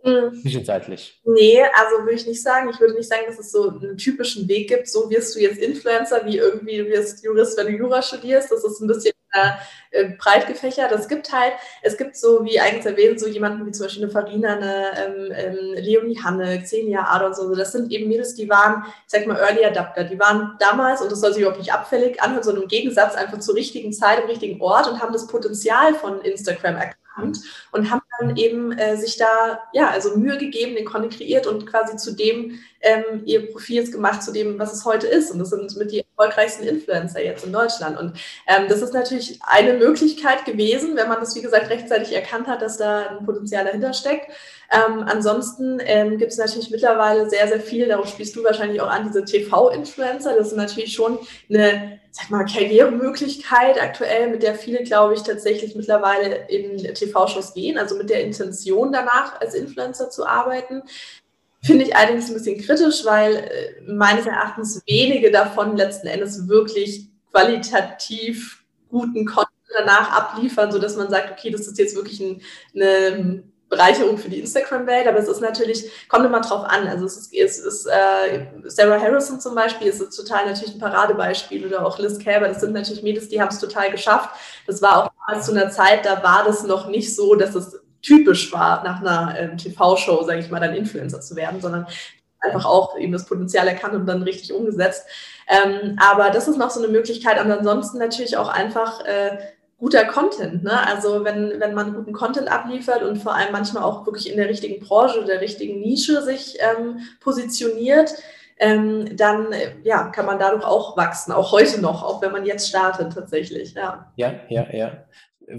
S1: Mhm. Zwischenzeitlich.
S2: Nee, also würde ich nicht sagen. Ich würde nicht sagen, dass es so einen typischen Weg gibt. So wirst du jetzt Influencer, wie irgendwie du wirst Jurist, wenn du Jura studierst. Das ist ein bisschen äh, breit gefächert. Es gibt halt, es gibt so, wie eigentlich erwähnt, so jemanden wie zum Beispiel eine Farina, eine ähm, ähm, Leonie Hanne, Xenia Ada und so. Das sind eben Mädels, die waren, ich sag mal, Early Adapter. Die waren damals, und das soll sich überhaupt nicht abfällig anhören, sondern im Gegensatz einfach zur richtigen Zeit, im richtigen Ort und haben das Potenzial von Instagram erkannt und haben dann eben äh, sich da ja also Mühe gegeben, den Content kreiert und quasi zu dem ähm, ihr Profil gemacht, zu dem, was es heute ist. Und das sind mit die erfolgreichsten Influencer jetzt in Deutschland. Und ähm, das ist natürlich eine Möglichkeit gewesen, wenn man das, wie gesagt, rechtzeitig erkannt hat, dass da ein Potenzial dahinter steckt. Ähm, ansonsten ähm, gibt es natürlich mittlerweile sehr, sehr viel, darauf spielst du wahrscheinlich auch an, diese TV-Influencer. Das ist natürlich schon eine, sag mal, Karrieremöglichkeit aktuell, mit der viele, glaube ich, tatsächlich mittlerweile in TV-Shows gehen, also mit der Intention danach als Influencer zu arbeiten. Finde ich allerdings ein bisschen kritisch, weil äh, meines Erachtens wenige davon letzten Endes wirklich qualitativ guten Content danach abliefern, sodass man sagt, okay, das ist jetzt wirklich ein, eine Bereicherung für die Instagram-Welt, aber es ist natürlich, kommt immer drauf an. Also es ist, es ist äh, Sarah Harrison zum Beispiel, ist total natürlich ein Paradebeispiel oder auch Liz Kerber, das sind natürlich Mädels, die haben es total geschafft. Das war auch zu einer Zeit, da war das noch nicht so, dass es typisch war, nach einer ähm, TV-Show, sage ich mal, dann Influencer zu werden, sondern einfach auch eben das Potenzial erkannt und dann richtig umgesetzt. Ähm, aber das ist noch so eine Möglichkeit und ansonsten natürlich auch einfach äh, guter Content. Ne? Also wenn, wenn man guten Content abliefert und vor allem manchmal auch wirklich in der richtigen Branche, der richtigen Nische sich ähm, positioniert, ähm, dann ja, kann man dadurch auch wachsen, auch heute noch, auch wenn man jetzt startet tatsächlich. Ja,
S1: ja, ja. ja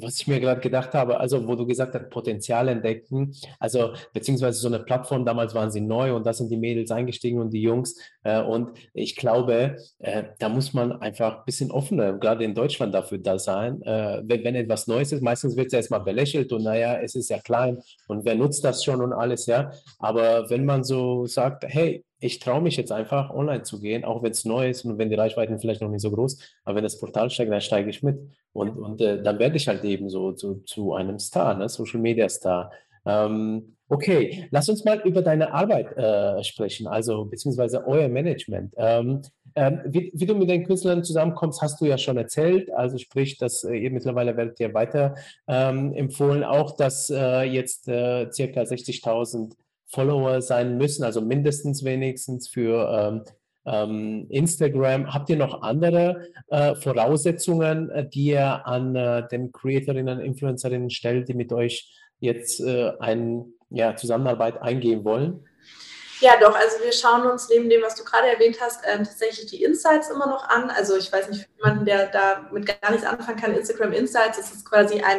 S1: was ich mir gerade gedacht habe, also wo du gesagt hast, Potenzial entdecken, also beziehungsweise so eine Plattform, damals waren sie neu und da sind die Mädels eingestiegen und die Jungs äh, und ich glaube, äh, da muss man einfach ein bisschen offener, gerade in Deutschland dafür da sein, äh, wenn, wenn, etwas Neues ist, meistens wird es erstmal belächelt und naja, es ist ja klein und wer nutzt das schon und alles, ja, aber wenn man so sagt, hey, ich traue mich jetzt einfach online zu gehen, auch wenn es neu ist und wenn die Reichweiten vielleicht noch nicht so groß, aber wenn das Portal steigt, dann steige ich mit und, und äh, dann werde ich halt eben so, so zu einem Star, ne? Social Media Star. Ähm, okay, lass uns mal über deine Arbeit äh, sprechen, also beziehungsweise euer Management. Ähm, ähm, wie, wie, du mit den Künstlern zusammenkommst, hast du ja schon erzählt. Also sprich, dass äh, ihr mittlerweile werdet ihr weiter ähm, empfohlen, auch dass äh, jetzt äh, circa 60.000 Follower sein müssen, also mindestens wenigstens für ähm, ähm, Instagram. Habt ihr noch andere äh, Voraussetzungen, äh, die ihr an äh, den Creatorinnen, Influencerinnen stellt, die mit euch jetzt äh, eine ja, Zusammenarbeit eingehen wollen?
S2: Ja, doch. Also wir schauen uns neben dem, was du gerade erwähnt hast, ähm, tatsächlich die Insights immer noch an. Also ich weiß nicht, jemanden, der da mit gar nichts anfangen kann, Instagram Insights, das ist quasi ein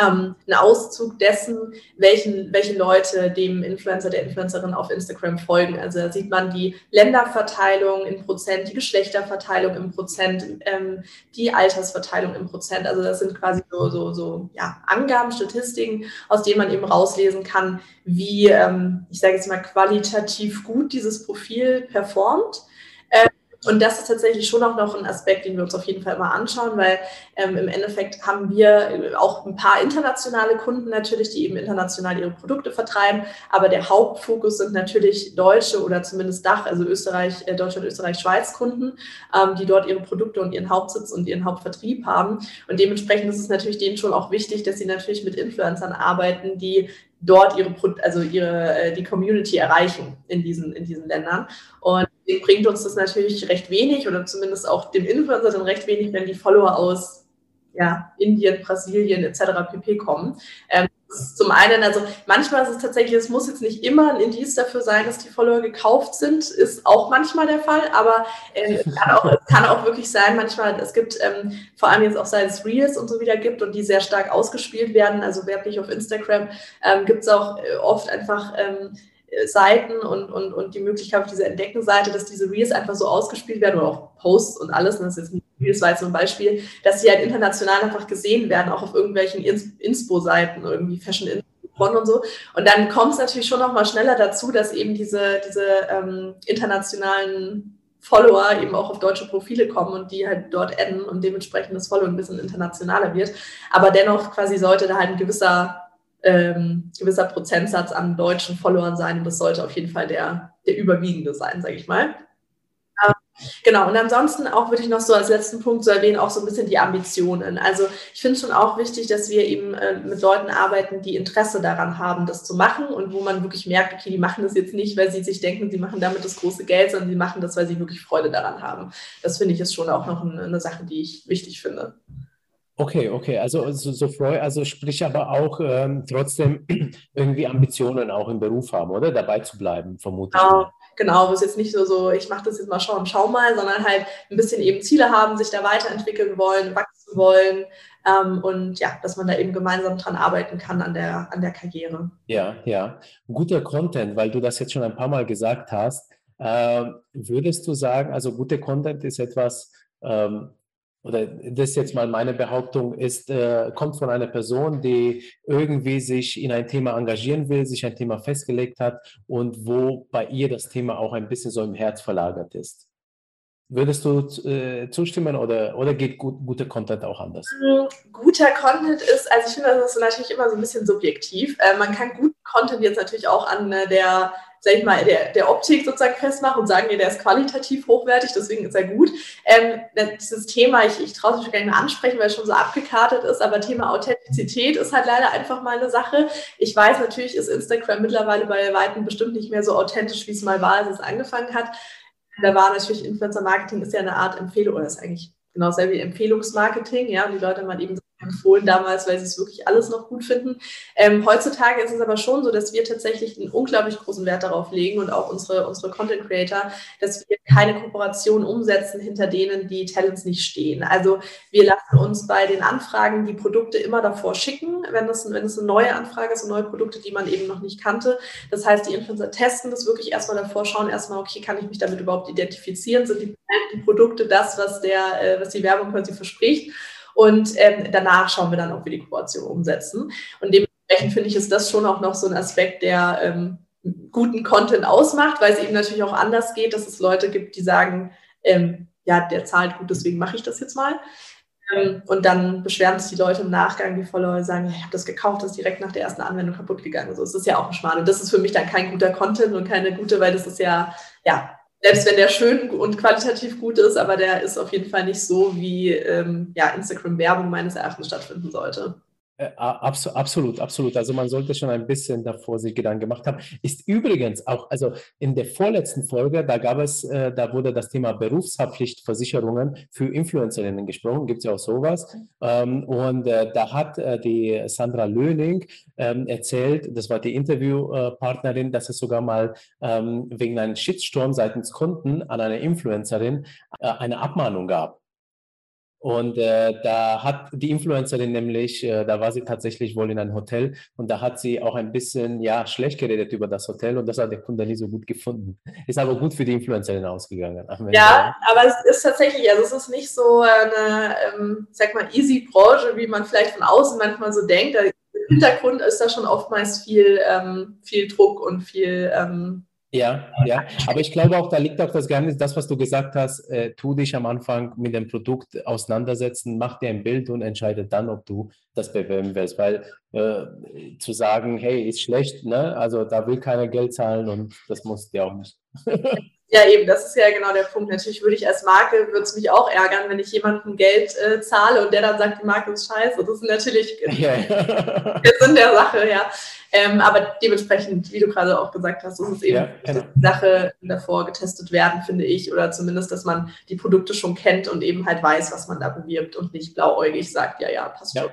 S2: ähm, ein Auszug dessen, welchen, welche Leute dem Influencer, der Influencerin auf Instagram folgen. Also da sieht man die Länderverteilung in Prozent, die Geschlechterverteilung im Prozent, ähm, die Altersverteilung im Prozent. Also das sind quasi so, so, so ja, Angaben, Statistiken, aus denen man eben rauslesen kann, wie, ähm, ich sage jetzt mal, qualitativ gut dieses Profil performt. Ähm, und das ist tatsächlich schon auch noch ein Aspekt, den wir uns auf jeden Fall mal anschauen, weil ähm, im Endeffekt haben wir auch ein paar internationale Kunden natürlich, die eben international ihre Produkte vertreiben. Aber der Hauptfokus sind natürlich deutsche oder zumindest Dach, also Österreich, äh, Deutschland, Österreich, Schweiz Kunden, ähm, die dort ihre Produkte und ihren Hauptsitz und ihren Hauptvertrieb haben. Und dementsprechend ist es natürlich denen schon auch wichtig, dass sie natürlich mit Influencern arbeiten, die dort ihre, also ihre, äh, die Community erreichen in diesen, in diesen Ländern. Und bringt uns das natürlich recht wenig oder zumindest auch dem Influencer dann recht wenig, wenn die Follower aus ja, Indien, Brasilien etc. pp. kommen. Ähm, zum einen, also manchmal ist es tatsächlich, es muss jetzt nicht immer ein Indiz dafür sein, dass die Follower gekauft sind, ist auch manchmal der Fall, aber äh, es, (laughs) kann auch, kann auch wirklich sein, manchmal, es gibt ähm, vor allem jetzt auch seit es Reels und so wieder gibt und die sehr stark ausgespielt werden, also werblich auf Instagram, ähm, gibt es auch äh, oft einfach ähm, Seiten und, und, und die Möglichkeit auf dieser Entdecken-Seite, dass diese Reels einfach so ausgespielt werden oder auch Posts und alles, das ist jetzt nicht Reels war jetzt so ein Beispiel, dass sie halt international einfach gesehen werden, auch auf irgendwelchen Inspo-Seiten, irgendwie Fashion Info und so. Und dann kommt es natürlich schon noch mal schneller dazu, dass eben diese, diese ähm, internationalen Follower eben auch auf deutsche Profile kommen und die halt dort adden und dementsprechend das Follow ein bisschen internationaler wird. Aber dennoch quasi sollte da halt ein gewisser ähm, gewisser Prozentsatz an deutschen Followern sein. Und das sollte auf jeden Fall der, der überwiegende sein, sage ich mal. Ähm, genau, und ansonsten auch würde ich noch so als letzten Punkt so erwähnen, auch so ein bisschen die Ambitionen. Also ich finde schon auch wichtig, dass wir eben äh, mit Leuten arbeiten, die Interesse daran haben, das zu machen und wo man wirklich merkt, okay, die machen das jetzt nicht, weil sie sich denken, sie machen damit das große Geld, sondern sie machen das, weil sie wirklich Freude daran haben. Das finde ich ist schon auch noch eine, eine Sache, die ich wichtig finde.
S1: Okay, okay, also so, so Freude, also sprich aber auch ähm, trotzdem (clears throat) irgendwie Ambitionen auch im Beruf haben, oder? Dabei zu bleiben, vermutlich.
S2: Genau, genau, wo es jetzt nicht so, so ich mache das jetzt mal schauen, schau mal, sondern halt ein bisschen eben Ziele haben, sich da weiterentwickeln wollen, wachsen wollen ähm, und ja, dass man da eben gemeinsam dran arbeiten kann an der, an der Karriere.
S1: Ja, ja. Guter Content, weil du das jetzt schon ein paar Mal gesagt hast. Äh, würdest du sagen, also guter Content ist etwas, ähm, oder das ist jetzt mal meine Behauptung, ist, äh, kommt von einer Person, die irgendwie sich in ein Thema engagieren will, sich ein Thema festgelegt hat und wo bei ihr das Thema auch ein bisschen so im Herz verlagert ist. Würdest du äh, zustimmen oder, oder geht gut, guter Content auch anders?
S2: Mm, guter Content ist, also ich finde, das ist natürlich immer so ein bisschen subjektiv. Äh, man kann guten Content jetzt natürlich auch an äh, der sag ich mal, der, der Optik sozusagen festmachen und sagen, nee, der ist qualitativ hochwertig, deswegen ist er gut. Ähm, dieses Thema, ich, ich traue es mich gar nicht mehr ansprechen, weil es schon so abgekartet ist, aber Thema Authentizität ist halt leider einfach mal eine Sache. Ich weiß, natürlich ist Instagram mittlerweile bei Weitem bestimmt nicht mehr so authentisch, wie es mal war, als es angefangen hat. Da war natürlich Influencer-Marketing ist ja eine Art Empfehlung, oder ist eigentlich genau selber wie Empfehlungsmarketing, ja, und die Leute mal eben empfohlen damals, weil sie es wirklich alles noch gut finden. Ähm, heutzutage ist es aber schon so, dass wir tatsächlich einen unglaublich großen Wert darauf legen und auch unsere, unsere Content Creator, dass wir keine Kooperation umsetzen, hinter denen die Talents nicht stehen. Also wir lassen uns bei den Anfragen die Produkte immer davor schicken, wenn es, wenn es eine neue Anfrage ist, neue Produkte, die man eben noch nicht kannte. Das heißt, die Influencer testen das wirklich erstmal davor, schauen erstmal, okay, kann ich mich damit überhaupt identifizieren? Sind die, die Produkte das, was, der, äh, was die Werbung quasi verspricht? Und ähm, danach schauen wir dann, ob wir die Kooperation umsetzen. Und dementsprechend finde ich, ist das schon auch noch so ein Aspekt, der ähm, guten Content ausmacht, weil es eben natürlich auch anders geht, dass es Leute gibt, die sagen, ähm, ja, der zahlt gut, deswegen mache ich das jetzt mal. Ähm, und dann beschweren sich die Leute im Nachgang, die Follower sagen, ich habe das gekauft, das ist direkt nach der ersten Anwendung kaputt gegangen. So, es ist ja auch ein Schmarrn. Und das ist für mich dann kein guter Content und keine gute, weil das ist ja, ja, selbst wenn der schön und qualitativ gut ist, aber der ist auf jeden Fall nicht so, wie ähm, ja, Instagram-Werbung meines Erachtens stattfinden sollte.
S1: Äh, absolut, absolut. Also man sollte schon ein bisschen davor sich Gedanken gemacht haben. Ist übrigens auch, also in der vorletzten Folge, da gab es, äh, da wurde das Thema Berufshaftpflichtversicherungen für Influencerinnen gesprochen, gibt es ja auch sowas. Ähm, und äh, da hat die Sandra Löning ähm, erzählt, das war die Interviewpartnerin, dass es sogar mal ähm, wegen einem Shitstorm seitens Kunden an eine Influencerin eine Abmahnung gab. Und äh, da hat die Influencerin nämlich, äh, da war sie tatsächlich wohl in einem Hotel und da hat sie auch ein bisschen ja schlecht geredet über das Hotel und das hat der Kunde nie so gut gefunden. Ist aber gut für die Influencerin ausgegangen.
S2: Ja, aber es ist tatsächlich, also es ist nicht so eine, ähm, sag mal, easy Branche, wie man vielleicht von außen manchmal so denkt. Im Hintergrund ist da schon oftmals viel, ähm, viel Druck und viel ähm,
S1: ja, ja, aber ich glaube auch, da liegt auch das Geheimnis, das, was du gesagt hast, äh, tu dich am Anfang mit dem Produkt auseinandersetzen, mach dir ein Bild und entscheide dann, ob du das bewerben willst, weil äh, zu sagen, hey, ist schlecht, ne? also da will keiner Geld zahlen und das muss dir auch nicht. (laughs)
S2: Ja, eben, das ist ja genau der Punkt. Natürlich würde ich als Marke, würde es mich auch ärgern, wenn ich jemandem Geld äh, zahle und der dann sagt, die Marke ist scheiße. Das ist natürlich ja, ja. (laughs) der Sinn der Sache, ja. Ähm, aber dementsprechend, wie du gerade auch gesagt hast, ist es eben ja, genau. die Sache davor getestet werden, finde ich, oder zumindest, dass man die Produkte schon kennt und eben halt weiß, was man da bewirbt und nicht blauäugig sagt, ja, ja, passt schon.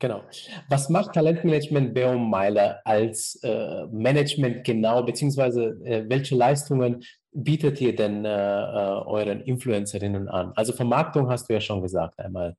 S1: Genau. Was macht Talentmanagement Beum Meiler als äh, Management genau, beziehungsweise äh, welche Leistungen bietet ihr denn äh, äh, euren Influencerinnen an? Also Vermarktung hast du ja schon gesagt einmal.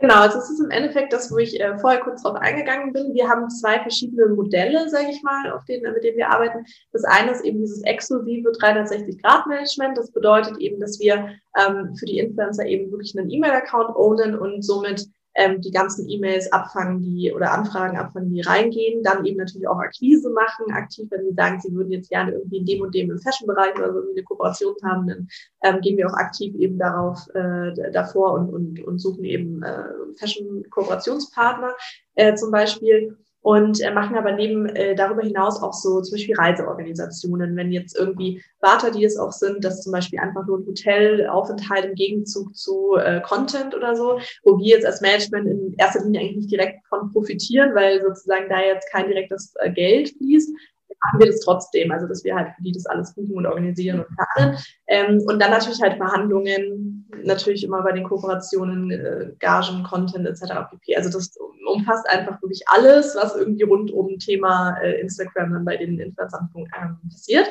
S2: Genau, also es ist im Endeffekt das, wo ich äh, vorher kurz drauf eingegangen bin. Wir haben zwei verschiedene Modelle, sage ich mal, auf denen, mit denen wir arbeiten. Das eine ist eben dieses exklusive 360-Grad-Management. Das bedeutet eben, dass wir ähm, für die Influencer eben wirklich einen E-Mail-Account ownen und somit ähm, die ganzen E-Mails abfangen, die oder Anfragen abfangen, die reingehen, dann eben natürlich auch Akquise machen, aktiv, wenn sie sagen, sie würden jetzt gerne irgendwie in dem und dem im Fashion-Bereich oder so eine Kooperation haben, dann ähm, gehen wir auch aktiv eben darauf äh, davor und, und, und suchen eben äh, Fashion-Kooperationspartner äh, zum Beispiel und äh, machen aber neben äh, darüber hinaus auch so zum Beispiel Reiseorganisationen, wenn jetzt irgendwie Barter, die es auch sind, dass zum Beispiel einfach nur ein Hotelaufenthalt im Gegenzug zu äh, Content oder so, wo wir jetzt als Management in erster Linie eigentlich nicht direkt von profitieren, weil sozusagen da jetzt kein direktes äh, Geld fließt, machen wir das trotzdem, also dass wir halt für die das alles buchen und organisieren und planen. Ähm, und dann natürlich halt Verhandlungen, natürlich immer bei den Kooperationen, äh, Gagen, Content etc. pp. Also das umfasst einfach wirklich alles, was irgendwie rund um Thema äh, Instagram dann bei den Influencern ähm, passiert.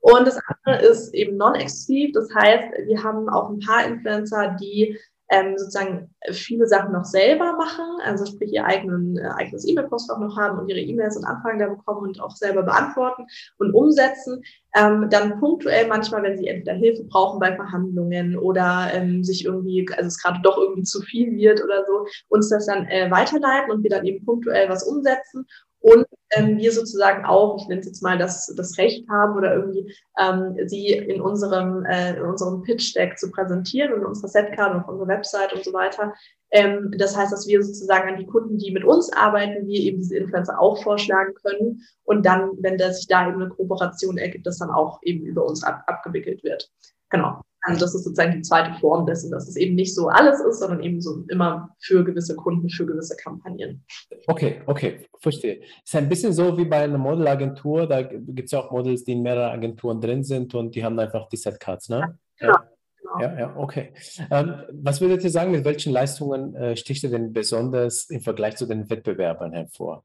S2: Und das andere ist eben non-exklusiv. Das heißt, wir haben auch ein paar Influencer, die ähm, sozusagen viele Sachen noch selber machen, also sprich ihr eigenen, äh, eigenes E-Mail-Postfach noch haben und ihre E-Mails und Anfragen da bekommen und auch selber beantworten und umsetzen. Ähm, dann punktuell manchmal, wenn sie entweder Hilfe brauchen bei Verhandlungen oder ähm, sich irgendwie, also es gerade doch irgendwie zu viel wird oder so, uns das dann äh, weiterleiten und wir dann eben punktuell was umsetzen und ähm, wir sozusagen auch, ich nenne es jetzt mal, das, das Recht haben oder irgendwie ähm, sie in unserem, äh, in unserem Pitch-Deck zu präsentieren und in unserer Setcard und auf unserer Website und so weiter. Ähm, das heißt, dass wir sozusagen an die Kunden, die mit uns arbeiten, wir eben diese Influencer auch vorschlagen können und dann, wenn da sich da eben eine Kooperation ergibt, das dann auch eben über uns ab, abgewickelt wird. Genau. Also das ist sozusagen die zweite Form dessen, dass es eben nicht so alles ist, sondern eben so immer für gewisse Kunden, für gewisse Kampagnen.
S1: Okay, okay, verstehe. Ist ein bisschen so wie bei einer Modelagentur, da gibt es ja auch Models, die in mehreren Agenturen drin sind und die haben einfach die Setcards, ne?
S2: Genau.
S1: Ja. Ja, ja, okay. Ähm, was würdet ihr sagen, mit welchen Leistungen äh, sticht ihr denn besonders im Vergleich zu den Wettbewerbern hervor?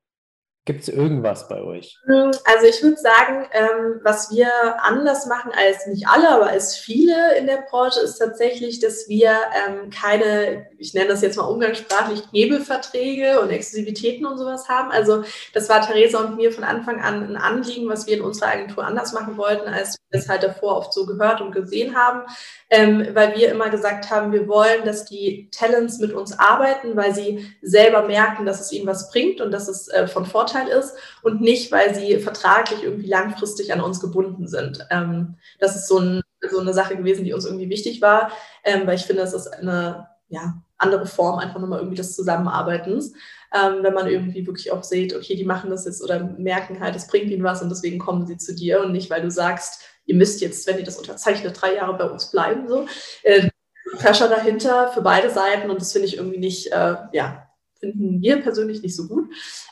S1: Gibt es irgendwas bei euch?
S2: Also ich würde sagen, ähm, was wir anders machen als nicht alle, aber als viele in der Branche, ist tatsächlich, dass wir ähm, keine, ich nenne das jetzt mal umgangssprachlich, Hebelverträge und Exklusivitäten und sowas haben. Also das war Theresa und mir von Anfang an ein Anliegen, was wir in unserer Agentur anders machen wollten, als wir es halt davor oft so gehört und gesehen haben ähm, weil wir immer gesagt haben, wir wollen, dass die Talents mit uns arbeiten, weil sie selber merken, dass es ihnen was bringt und dass es äh, von Vorteil ist und nicht, weil sie vertraglich irgendwie langfristig an uns gebunden sind. Ähm, das ist so, ein, so, eine Sache gewesen, die uns irgendwie wichtig war, ähm, weil ich finde, es ist eine ja, andere Form einfach nochmal irgendwie des Zusammenarbeitens. Ähm, wenn man irgendwie wirklich auch sieht, okay, die machen das jetzt oder merken halt, es bringt ihnen was und deswegen kommen sie zu dir und nicht, weil du sagst, ihr müsst jetzt, wenn ihr das unterzeichnet, drei Jahre bei uns bleiben. So. Äh, Pressure dahinter für beide Seiten und das finde ich irgendwie nicht, äh, ja, finden wir persönlich nicht so gut.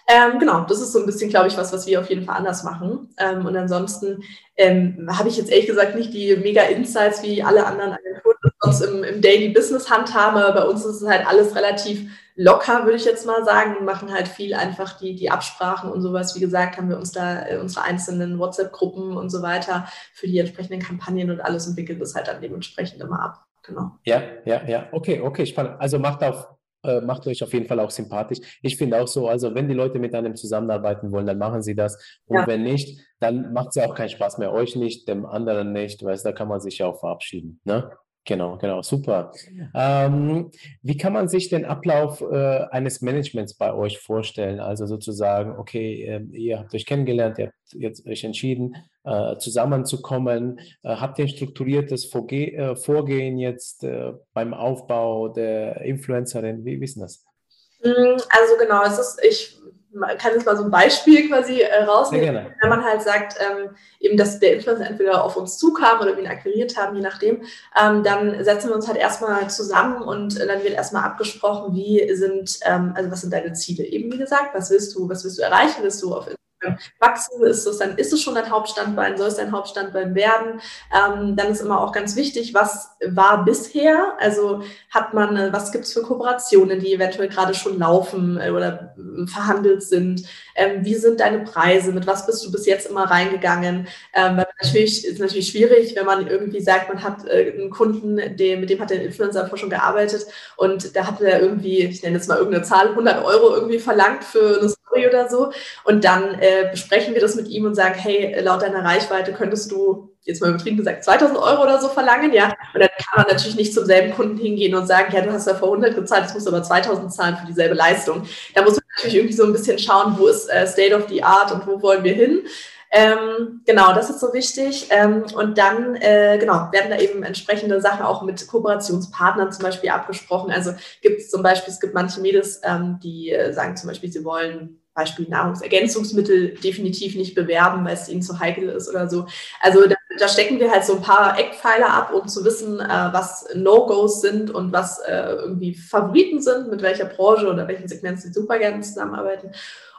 S2: Ähm, genau, das ist so ein bisschen, glaube ich, was, was wir auf jeden Fall anders machen. Ähm, und ansonsten ähm, habe ich jetzt ehrlich gesagt nicht die mega Insights wie alle anderen Agenturen sonst im, im Daily Business handhaben. Aber bei uns ist es halt alles relativ locker, würde ich jetzt mal sagen. Wir machen halt viel einfach die, die Absprachen und sowas. Wie gesagt, haben wir uns da äh, unsere einzelnen WhatsApp-Gruppen und so weiter für die entsprechenden Kampagnen und alles entwickelt das halt dann dementsprechend immer ab. Genau.
S1: Ja, ja, ja. Okay, okay, spannend. Also macht auf äh, macht euch auf jeden Fall auch sympathisch. Ich finde auch so, also wenn die Leute mit einem zusammenarbeiten wollen, dann machen sie das. Und ja. wenn nicht, dann macht es ja auch keinen Spaß mehr. Euch nicht, dem anderen nicht, weil da kann man sich ja auch verabschieden. Ne? Genau, genau, super. Ähm, wie kann man sich den Ablauf äh, eines Managements bei euch vorstellen? Also sozusagen, okay, äh, ihr habt euch kennengelernt, ihr habt jetzt euch entschieden, äh, zusammenzukommen. Äh, habt ihr ein strukturiertes Vorge äh, Vorgehen jetzt äh, beim Aufbau der Influencerin? Wie wissen das?
S2: Mm, also genau, es ist, ich kann jetzt mal so ein Beispiel quasi äh, rausnehmen, wenn man halt sagt, ähm, eben, dass der Influencer entweder auf uns zukam oder wir ihn akquiriert haben, je nachdem, ähm, dann setzen wir uns halt erstmal zusammen und dann wird erstmal abgesprochen, wie sind, ähm, also was sind deine Ziele? Eben wie gesagt, was willst du, was willst du erreichen? Willst du auf wachsen, ist es, dann ist es schon ein Hauptstandbein, soll es ein Hauptstandbein werden. Ähm, dann ist immer auch ganz wichtig, was war bisher? Also hat man, äh, was gibt es für Kooperationen, die eventuell gerade schon laufen äh, oder äh, verhandelt sind? Ähm, wie sind deine Preise? Mit was bist du bis jetzt immer reingegangen? Ähm, weil natürlich ist natürlich schwierig, wenn man irgendwie sagt, man hat einen Kunden, dem, mit dem hat der Influencer schon gearbeitet und da hat er irgendwie, ich nenne jetzt mal irgendeine Zahl, 100 Euro irgendwie verlangt für eine Story oder so. Und dann äh, besprechen wir das mit ihm und sagen, hey, laut deiner Reichweite könntest du jetzt mal übertrieben gesagt, 2000 Euro oder so verlangen, ja. Und dann kann man natürlich nicht zum selben Kunden hingehen und sagen, ja, du hast ja vor 100 gezahlt, jetzt musst du aber 2000 zahlen für dieselbe Leistung. Da muss man natürlich irgendwie so ein bisschen schauen, wo ist äh, State of the Art und wo wollen wir hin. Ähm, genau, das ist so wichtig. Ähm, und dann, äh, genau, werden da eben entsprechende Sachen auch mit Kooperationspartnern zum Beispiel abgesprochen. Also gibt es zum Beispiel, es gibt manche Mädels, ähm, die äh, sagen zum Beispiel, sie wollen Beispiel Nahrungsergänzungsmittel definitiv nicht bewerben, weil es ihnen zu heikel ist oder so. Also da, da stecken wir halt so ein paar Eckpfeiler ab, um zu wissen, äh, was No-Gos sind und was äh, irgendwie Favoriten sind, mit welcher Branche oder welchen Segment sie super gerne zusammenarbeiten.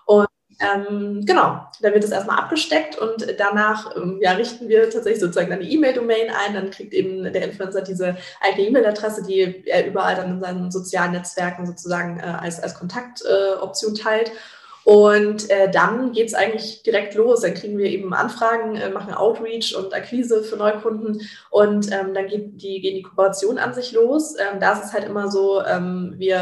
S2: Und ähm, genau, da wird es erstmal abgesteckt und danach ähm, ja, richten wir tatsächlich sozusagen eine E-Mail-Domain ein. Dann kriegt eben der Influencer diese eigene E-Mail-Adresse, die er überall dann in seinen sozialen Netzwerken sozusagen äh, als, als Kontaktoption teilt. Und äh, dann geht's eigentlich direkt los. Dann kriegen wir eben Anfragen, äh, machen Outreach und Akquise für Neukunden und ähm, dann geht die, gehen die Kooperation an sich los. Ähm, da ist es halt immer so, ähm, wir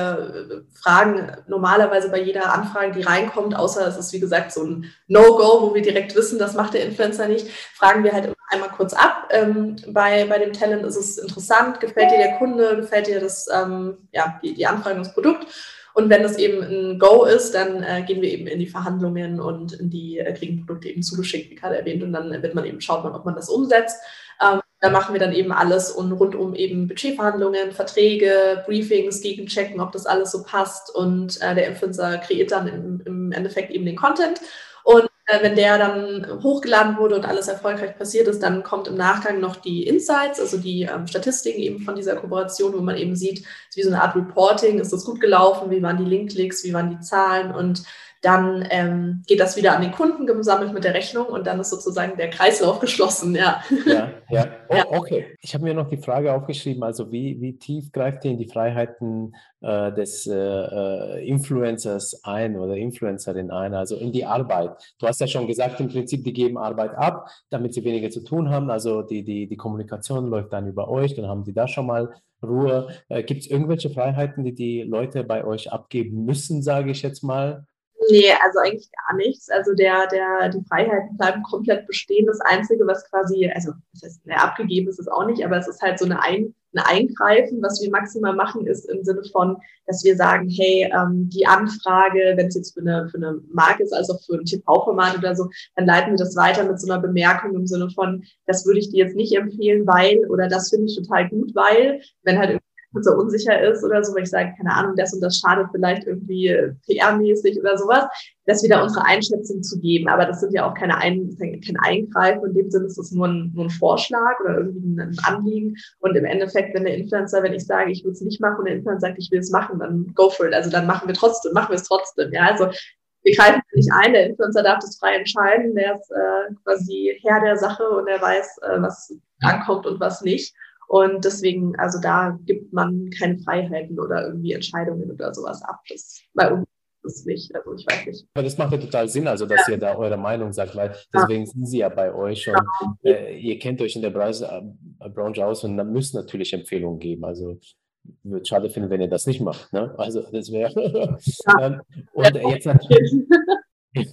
S2: äh, fragen normalerweise bei jeder Anfrage, die reinkommt, außer es ist wie gesagt so ein No-Go, wo wir direkt wissen, das macht der Influencer nicht, fragen wir halt einmal kurz ab. Ähm, bei, bei dem Talent ist es interessant, gefällt dir der Kunde, gefällt dir das, ähm, ja, die, die Anfrage das Produkt. Und wenn das eben ein Go ist, dann äh, gehen wir eben in die Verhandlungen und in die äh, kriegen Produkte eben zugeschickt, wie gerade erwähnt. Und dann wird man eben schaut man, ob man das umsetzt. Ähm, da machen wir dann eben alles und rund um eben Budgetverhandlungen, Verträge, Briefings, gegenchecken, ob das alles so passt. Und äh, der Influencer kreiert dann im, im Endeffekt eben den Content. Äh, wenn der dann hochgeladen wurde und alles erfolgreich passiert ist, dann kommt im Nachgang noch die Insights, also die ähm, Statistiken eben von dieser Kooperation, wo man eben sieht, wie so eine Art Reporting, ist das gut gelaufen, wie waren die Linkklicks, wie waren die Zahlen und dann ähm, geht das wieder an den Kunden gesammelt mit der Rechnung und dann ist sozusagen der Kreislauf geschlossen, ja.
S1: Ja, ja. (laughs) Oh, okay. Ich habe mir noch die Frage aufgeschrieben, also wie, wie tief greift ihr in die Freiheiten äh, des äh, äh, Influencers ein oder Influencerin ein, also in die Arbeit? Du hast ja schon gesagt, im Prinzip, die geben Arbeit ab, damit sie weniger zu tun haben, also die, die, die Kommunikation läuft dann über euch, dann haben sie da schon mal Ruhe. Äh, Gibt es irgendwelche Freiheiten, die die Leute bei euch abgeben müssen, sage ich jetzt mal?
S2: Nee, also eigentlich gar nichts. Also der, der, die Freiheiten bleiben komplett bestehen. Das Einzige, was quasi, also das heißt, ne, abgegeben ist es auch nicht, aber es ist halt so eine Ein, ein Eingreifen. Was wir maximal machen, ist im Sinne von, dass wir sagen, hey, ähm, die Anfrage, wenn es jetzt für eine, für eine Marke ist, also für ein TV-Format oder so, dann leiten wir das weiter mit so einer Bemerkung im Sinne von, das würde ich dir jetzt nicht empfehlen, weil, oder das finde ich total gut, weil, wenn halt so unsicher ist oder so, weil ich sage, keine Ahnung, das und das schadet vielleicht irgendwie äh, PR-mäßig oder sowas, das wieder unsere Einschätzung zu geben. Aber das sind ja auch keine Ein kein Eingreifen. In dem Sinne ist das nur ein, nur ein Vorschlag oder irgendwie ein Anliegen. Und im Endeffekt, wenn der Influencer, wenn ich sage, ich will es nicht machen und der Influencer sagt, ich will es machen, dann go for it. Also dann machen wir trotzdem, machen wir es trotzdem. Ja, also wir greifen nicht ein, der Influencer darf das frei entscheiden, der ist äh, quasi Herr der Sache und er weiß, äh, was ankommt und was nicht. Und deswegen, also da gibt man keine Freiheiten oder irgendwie Entscheidungen oder sowas ab. Das bei uns ist nicht, also ich weiß nicht.
S1: Aber das macht ja total Sinn, also dass ja. ihr da eure Meinung sagt, weil deswegen ja. sind sie ja bei euch und ja. äh, ihr kennt euch in der Branche, äh, aus und dann müssen natürlich Empfehlungen geben. Also würde schade finden, wenn ihr das nicht macht. Ne? Also das wäre. (laughs) ähm, und jetzt natürlich, (laughs)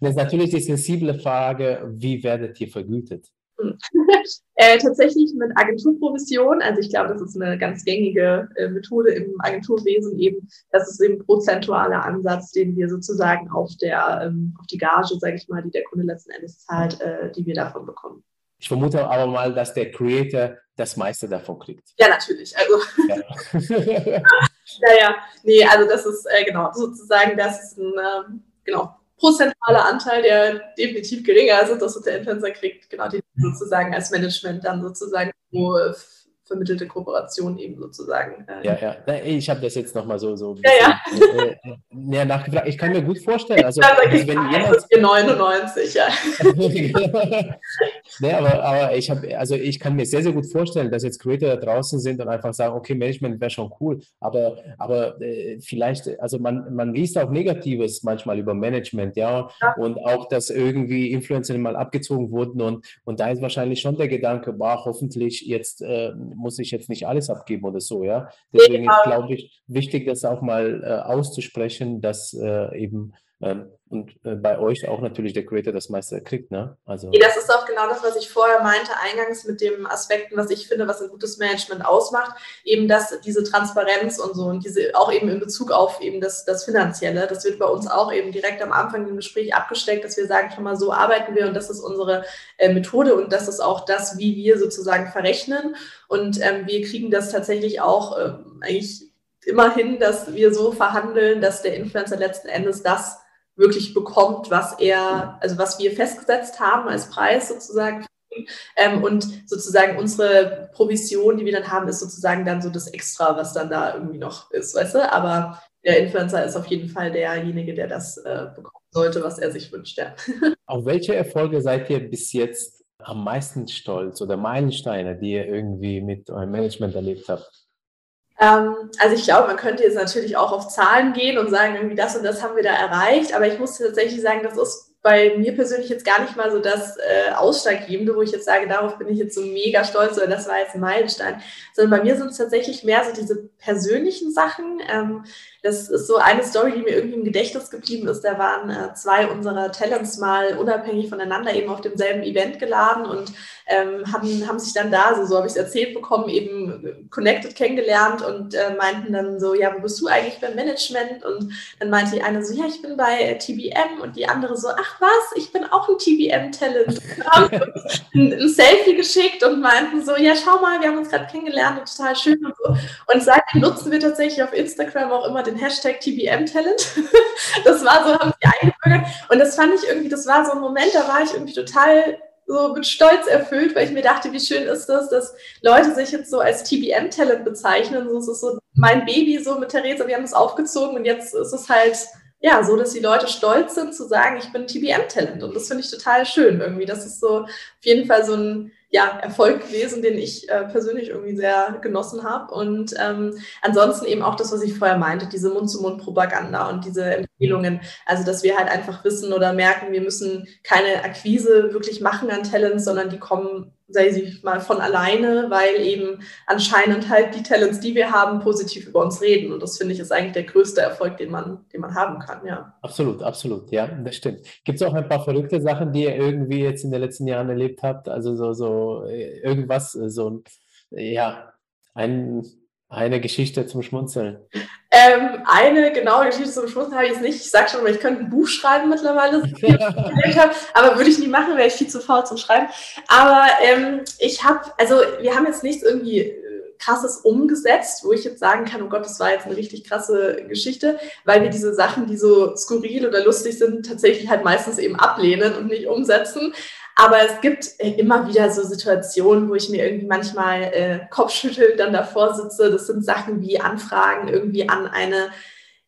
S1: jetzt natürlich die sensible Frage, wie werdet ihr vergütet? (laughs)
S2: äh, tatsächlich mit Agenturprovision, also ich glaube, das ist eine ganz gängige äh, Methode im Agenturwesen eben, das ist eben prozentualer Ansatz, den wir sozusagen auf der ähm, auf die Gage, sage ich mal, die der Kunde letzten Endes zahlt, äh, die wir davon bekommen.
S1: Ich vermute aber mal, dass der Creator das meiste davon kriegt.
S2: Ja, natürlich. Also ja. (laughs) naja, nee, also das ist äh, genau sozusagen, das ist ein ähm, genau prozentualer Anteil, der definitiv geringer ist, dass der Influencer kriegt, genau, die sozusagen als Management dann sozusagen so vermittelte Kooperation eben sozusagen.
S1: Äh, ja, ja. Ich habe das jetzt nochmal so, so
S2: ja, ja. Äh,
S1: äh, näher nachgefragt. Ich kann mir gut vorstellen, also,
S2: ja, also wenn jemand... 99, ja.
S1: nee, aber, aber ich habe, also ich kann mir sehr, sehr gut vorstellen, dass jetzt Creator da draußen sind und einfach sagen, okay, Management wäre schon cool, aber, aber äh, vielleicht, also man, man liest auch Negatives manchmal über Management, ja, ja. und auch, dass irgendwie Influencer mal abgezogen wurden und, und da ist wahrscheinlich schon der Gedanke, boah, hoffentlich jetzt äh, muss ich jetzt nicht alles abgeben oder so, ja. Deswegen ist, glaube ich, wichtig, das auch mal äh, auszusprechen, dass äh, eben ähm, und äh, bei euch auch natürlich der Creator das meiste kriegt, ne?
S2: Also das ist auch genau das, was ich vorher meinte, eingangs mit dem Aspekten, was ich finde, was ein gutes Management ausmacht, eben dass diese Transparenz und so und diese auch eben in Bezug auf eben das, das Finanzielle, das wird bei uns auch eben direkt am Anfang im Gespräch abgesteckt, dass wir sagen, schon mal so arbeiten wir und das ist unsere äh, Methode und das ist auch das, wie wir sozusagen verrechnen und ähm, wir kriegen das tatsächlich auch äh, eigentlich immerhin, dass wir so verhandeln, dass der Influencer letzten Endes das wirklich bekommt, was er, also was wir festgesetzt haben als Preis sozusagen. Ähm, und sozusagen unsere Provision, die wir dann haben, ist sozusagen dann so das Extra, was dann da irgendwie noch ist, weißt du? Aber der Influencer ist auf jeden Fall derjenige, der das äh, bekommen sollte, was er sich wünscht. Ja. (laughs)
S1: Auf welche Erfolge seid ihr bis jetzt am meisten stolz oder Meilensteine, die ihr irgendwie mit eurem Management erlebt habt?
S2: Ähm, also ich glaube, man könnte jetzt natürlich auch auf Zahlen gehen und sagen, irgendwie das und das haben wir da erreicht, aber ich muss tatsächlich sagen, das ist bei mir persönlich jetzt gar nicht mal so das äh, Ausschlaggebende, wo ich jetzt sage, darauf bin ich jetzt so mega stolz oder das war jetzt ein Meilenstein, sondern bei mir sind es tatsächlich mehr so diese persönlichen Sachen. Ähm, das ist so eine Story, die mir irgendwie im Gedächtnis geblieben ist. Da waren äh, zwei unserer Talents mal unabhängig voneinander eben auf demselben Event geladen und ähm, haben, haben sich dann da, so, so habe ich es erzählt bekommen, eben connected kennengelernt und äh, meinten dann so, ja, wo bist du eigentlich beim Management? Und dann meinte die eine so, ja, ich bin bei TBM und die andere so, ach was, ich bin auch ein TBM-Talent. (laughs) ein, ein Selfie geschickt und meinten so, ja, schau mal, wir haben uns gerade kennengelernt und total schön und so. Und seitdem nutzen wir tatsächlich auf Instagram auch immer den Hashtag TBM-Talent. (laughs) das war so, haben sie eingebürgert. Und das fand ich irgendwie, das war so ein Moment, da war ich irgendwie total so mit Stolz erfüllt, weil ich mir dachte, wie schön ist das, dass Leute sich jetzt so als TBM-Talent bezeichnen. So, es ist so mein Baby so mit Theresa, wir haben es aufgezogen und jetzt ist es halt ja, so dass die Leute stolz sind zu sagen, ich bin TBM-Talent. Und das finde ich total schön irgendwie. Das ist so auf jeden Fall so ein ja, Erfolg gewesen, den ich äh, persönlich irgendwie sehr genossen habe. Und ähm, ansonsten eben auch das, was ich vorher meinte, diese Mund-zu-Mund-Propaganda und diese Empfehlungen. Also, dass wir halt einfach wissen oder merken, wir müssen keine Akquise wirklich machen an Talents, sondern die kommen sei sie mal von alleine, weil eben anscheinend halt die Talents, die wir haben, positiv über uns reden. Und das finde ich ist eigentlich der größte Erfolg, den man, den man haben kann, ja.
S1: Absolut, absolut, ja, das stimmt. Gibt es auch ein paar verrückte Sachen, die ihr irgendwie jetzt in den letzten Jahren erlebt habt? Also so, so äh, irgendwas, äh, so ja, ein, eine Geschichte zum Schmunzeln.
S2: Ähm, eine genaue Geschichte zum Schmunzeln habe ich jetzt nicht. Ich sage schon mal, ich könnte ein Buch schreiben mittlerweile, (laughs) aber würde ich nie machen, wäre ich viel zu faul zum Schreiben. Aber ähm, ich habe, also wir haben jetzt nichts irgendwie äh, krasses umgesetzt, wo ich jetzt sagen kann, oh Gott, das war jetzt eine richtig krasse Geschichte, weil wir diese Sachen, die so skurril oder lustig sind, tatsächlich halt meistens eben ablehnen und nicht umsetzen. Aber es gibt äh, immer wieder so Situationen, wo ich mir irgendwie manchmal äh, Kopfschüttel dann davor sitze. Das sind Sachen wie Anfragen irgendwie an eine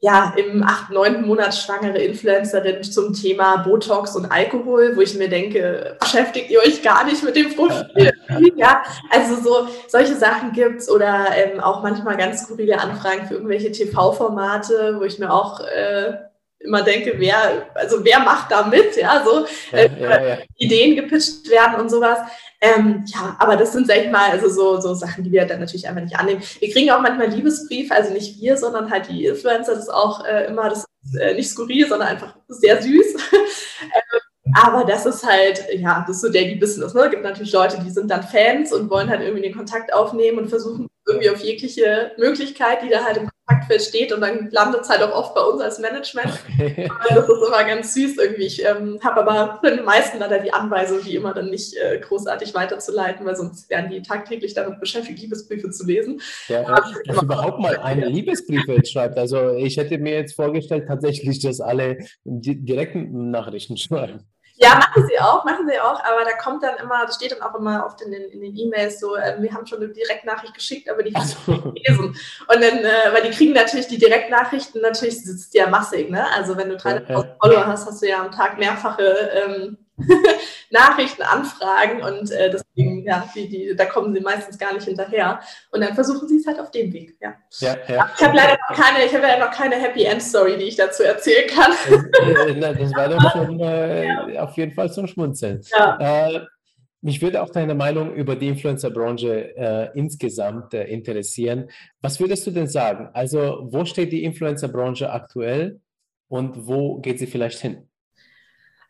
S2: ja, im achten, neunten Monat schwangere Influencerin zum Thema Botox und Alkohol, wo ich mir denke, beschäftigt ihr euch gar nicht mit dem Profil? (laughs) ja, also so solche Sachen gibt's oder ähm, auch manchmal ganz skurrile Anfragen für irgendwelche TV-Formate, wo ich mir auch äh, immer denke, wer, also wer macht da mit, ja, so ja, äh, ja, ja. Ideen gepitcht werden und sowas. Ähm, ja, aber das sind, sag ich mal, also so, so Sachen, die wir dann natürlich einfach nicht annehmen. Wir kriegen auch manchmal Liebesbriefe, also nicht wir, sondern halt die Influencer, das ist auch äh, immer, das ist äh, nicht skurril, sondern einfach sehr süß. (laughs) ähm, aber das ist halt, ja, das ist so Daily Business. Ne? Es gibt natürlich Leute, die sind dann Fans und wollen halt irgendwie den Kontakt aufnehmen und versuchen irgendwie auf jegliche Möglichkeit, die da halt im Kontaktfeld steht und dann landet es halt auch oft bei uns als Management. das ist immer ganz süß irgendwie. Ich ähm, habe aber für den meisten leider die Anweisung, die immer dann nicht äh, großartig weiterzuleiten, weil sonst werden die tagtäglich damit beschäftigt, Liebesbriefe zu lesen.
S1: Ja, ja dass überhaupt mal eine Liebesbriefe schreibt. Also ich hätte mir jetzt vorgestellt tatsächlich, dass alle direkten Nachrichten schreiben.
S2: Ja, machen sie auch, machen sie auch, aber da kommt dann immer, das steht dann auch immer oft in den in den E-Mails so, äh, wir haben schon eine Direktnachricht geschickt, aber die kann ich nicht lesen. Und dann, äh, weil die kriegen natürlich die Direktnachrichten, natürlich sitzt ja massig, ne? Also wenn du 3000 ja, ja. Follower hast, hast du ja am Tag mehrfache ähm, (laughs) Nachrichten, Anfragen und äh, deswegen, ja, die, die, da kommen sie meistens gar nicht hinterher. Und dann versuchen sie es halt auf dem Weg, ja. ja, ja. Ich habe leider noch keine, ich habe ja noch keine Happy End Story, die ich dazu erzählen kann.
S1: das, das war doch schon äh, ja. auf jeden Fall zum Schmunzeln. Äh, mich würde auch deine Meinung über die Influencer-Branche äh, insgesamt äh, interessieren. Was würdest du denn sagen? Also, wo steht die Influencer-Branche aktuell und wo geht sie vielleicht hin?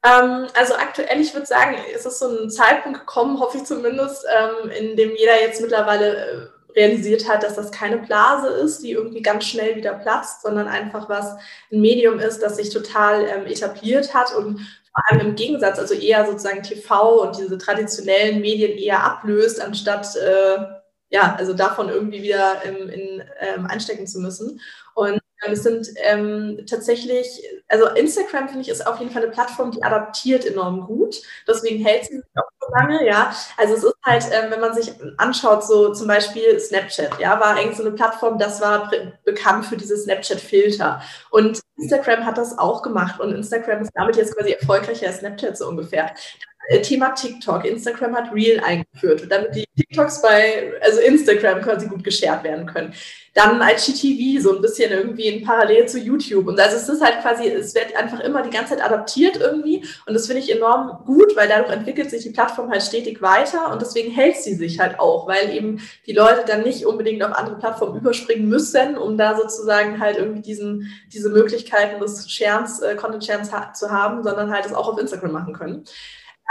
S2: Ähm, also aktuell, ich würde sagen, ist es so ein Zeitpunkt gekommen, hoffe ich zumindest, ähm, in dem jeder jetzt mittlerweile äh, realisiert hat, dass das keine Blase ist, die irgendwie ganz schnell wieder platzt, sondern einfach was ein Medium ist, das sich total ähm, etabliert hat und vor allem im Gegensatz, also eher sozusagen TV und diese traditionellen Medien eher ablöst, anstatt äh, ja, also davon irgendwie wieder in, in, ähm, einstecken zu müssen. Und ähm, es sind ähm, tatsächlich, also Instagram finde ich ist auf jeden Fall eine Plattform, die adaptiert enorm gut. Deswegen hält sie sich auch so lange, ja. Also es ist halt, ähm, wenn man sich anschaut, so zum Beispiel Snapchat, ja, war eigentlich so eine Plattform, das war bekannt für diese Snapchat-Filter. Und Instagram hat das auch gemacht und Instagram ist damit jetzt quasi erfolgreicher als Snapchat so ungefähr äh, Thema TikTok. Instagram hat Reel eingeführt, damit die TikToks bei, also Instagram quasi gut geshared werden können. Dann IGTV, so ein bisschen irgendwie in Parallel zu YouTube. Und also es ist halt quasi, es wird einfach immer die ganze Zeit adaptiert irgendwie. Und das finde ich enorm gut, weil dadurch entwickelt sich die Plattform halt stetig weiter und deswegen hält sie sich halt auch, weil eben die Leute dann nicht unbedingt auf andere Plattformen überspringen müssen, um da sozusagen halt irgendwie diesen, diese Möglichkeiten des Sharens, äh, Content Sharens ha zu haben, sondern halt es auch auf Instagram machen können.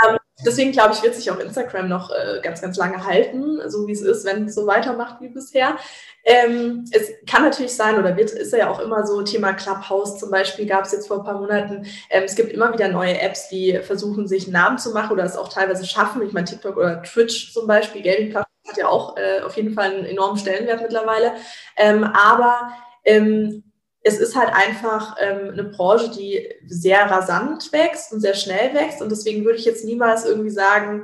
S2: Ähm, deswegen glaube ich, wird sich auch Instagram noch äh, ganz, ganz lange halten, so wie es ist, wenn es so weitermacht wie bisher. Ähm, es kann natürlich sein, oder wird, ist ja auch immer so, Thema Clubhouse zum Beispiel gab es jetzt vor ein paar Monaten. Ähm, es gibt immer wieder neue Apps, die versuchen, sich einen Namen zu machen oder es auch teilweise schaffen. Ich meine, TikTok oder Twitch zum Beispiel, Gaming-Plattform hat ja auch äh, auf jeden Fall einen enormen Stellenwert mittlerweile. Ähm, aber ähm, es ist halt einfach ähm, eine Branche, die sehr rasant wächst und sehr schnell wächst. Und deswegen würde ich jetzt niemals irgendwie sagen,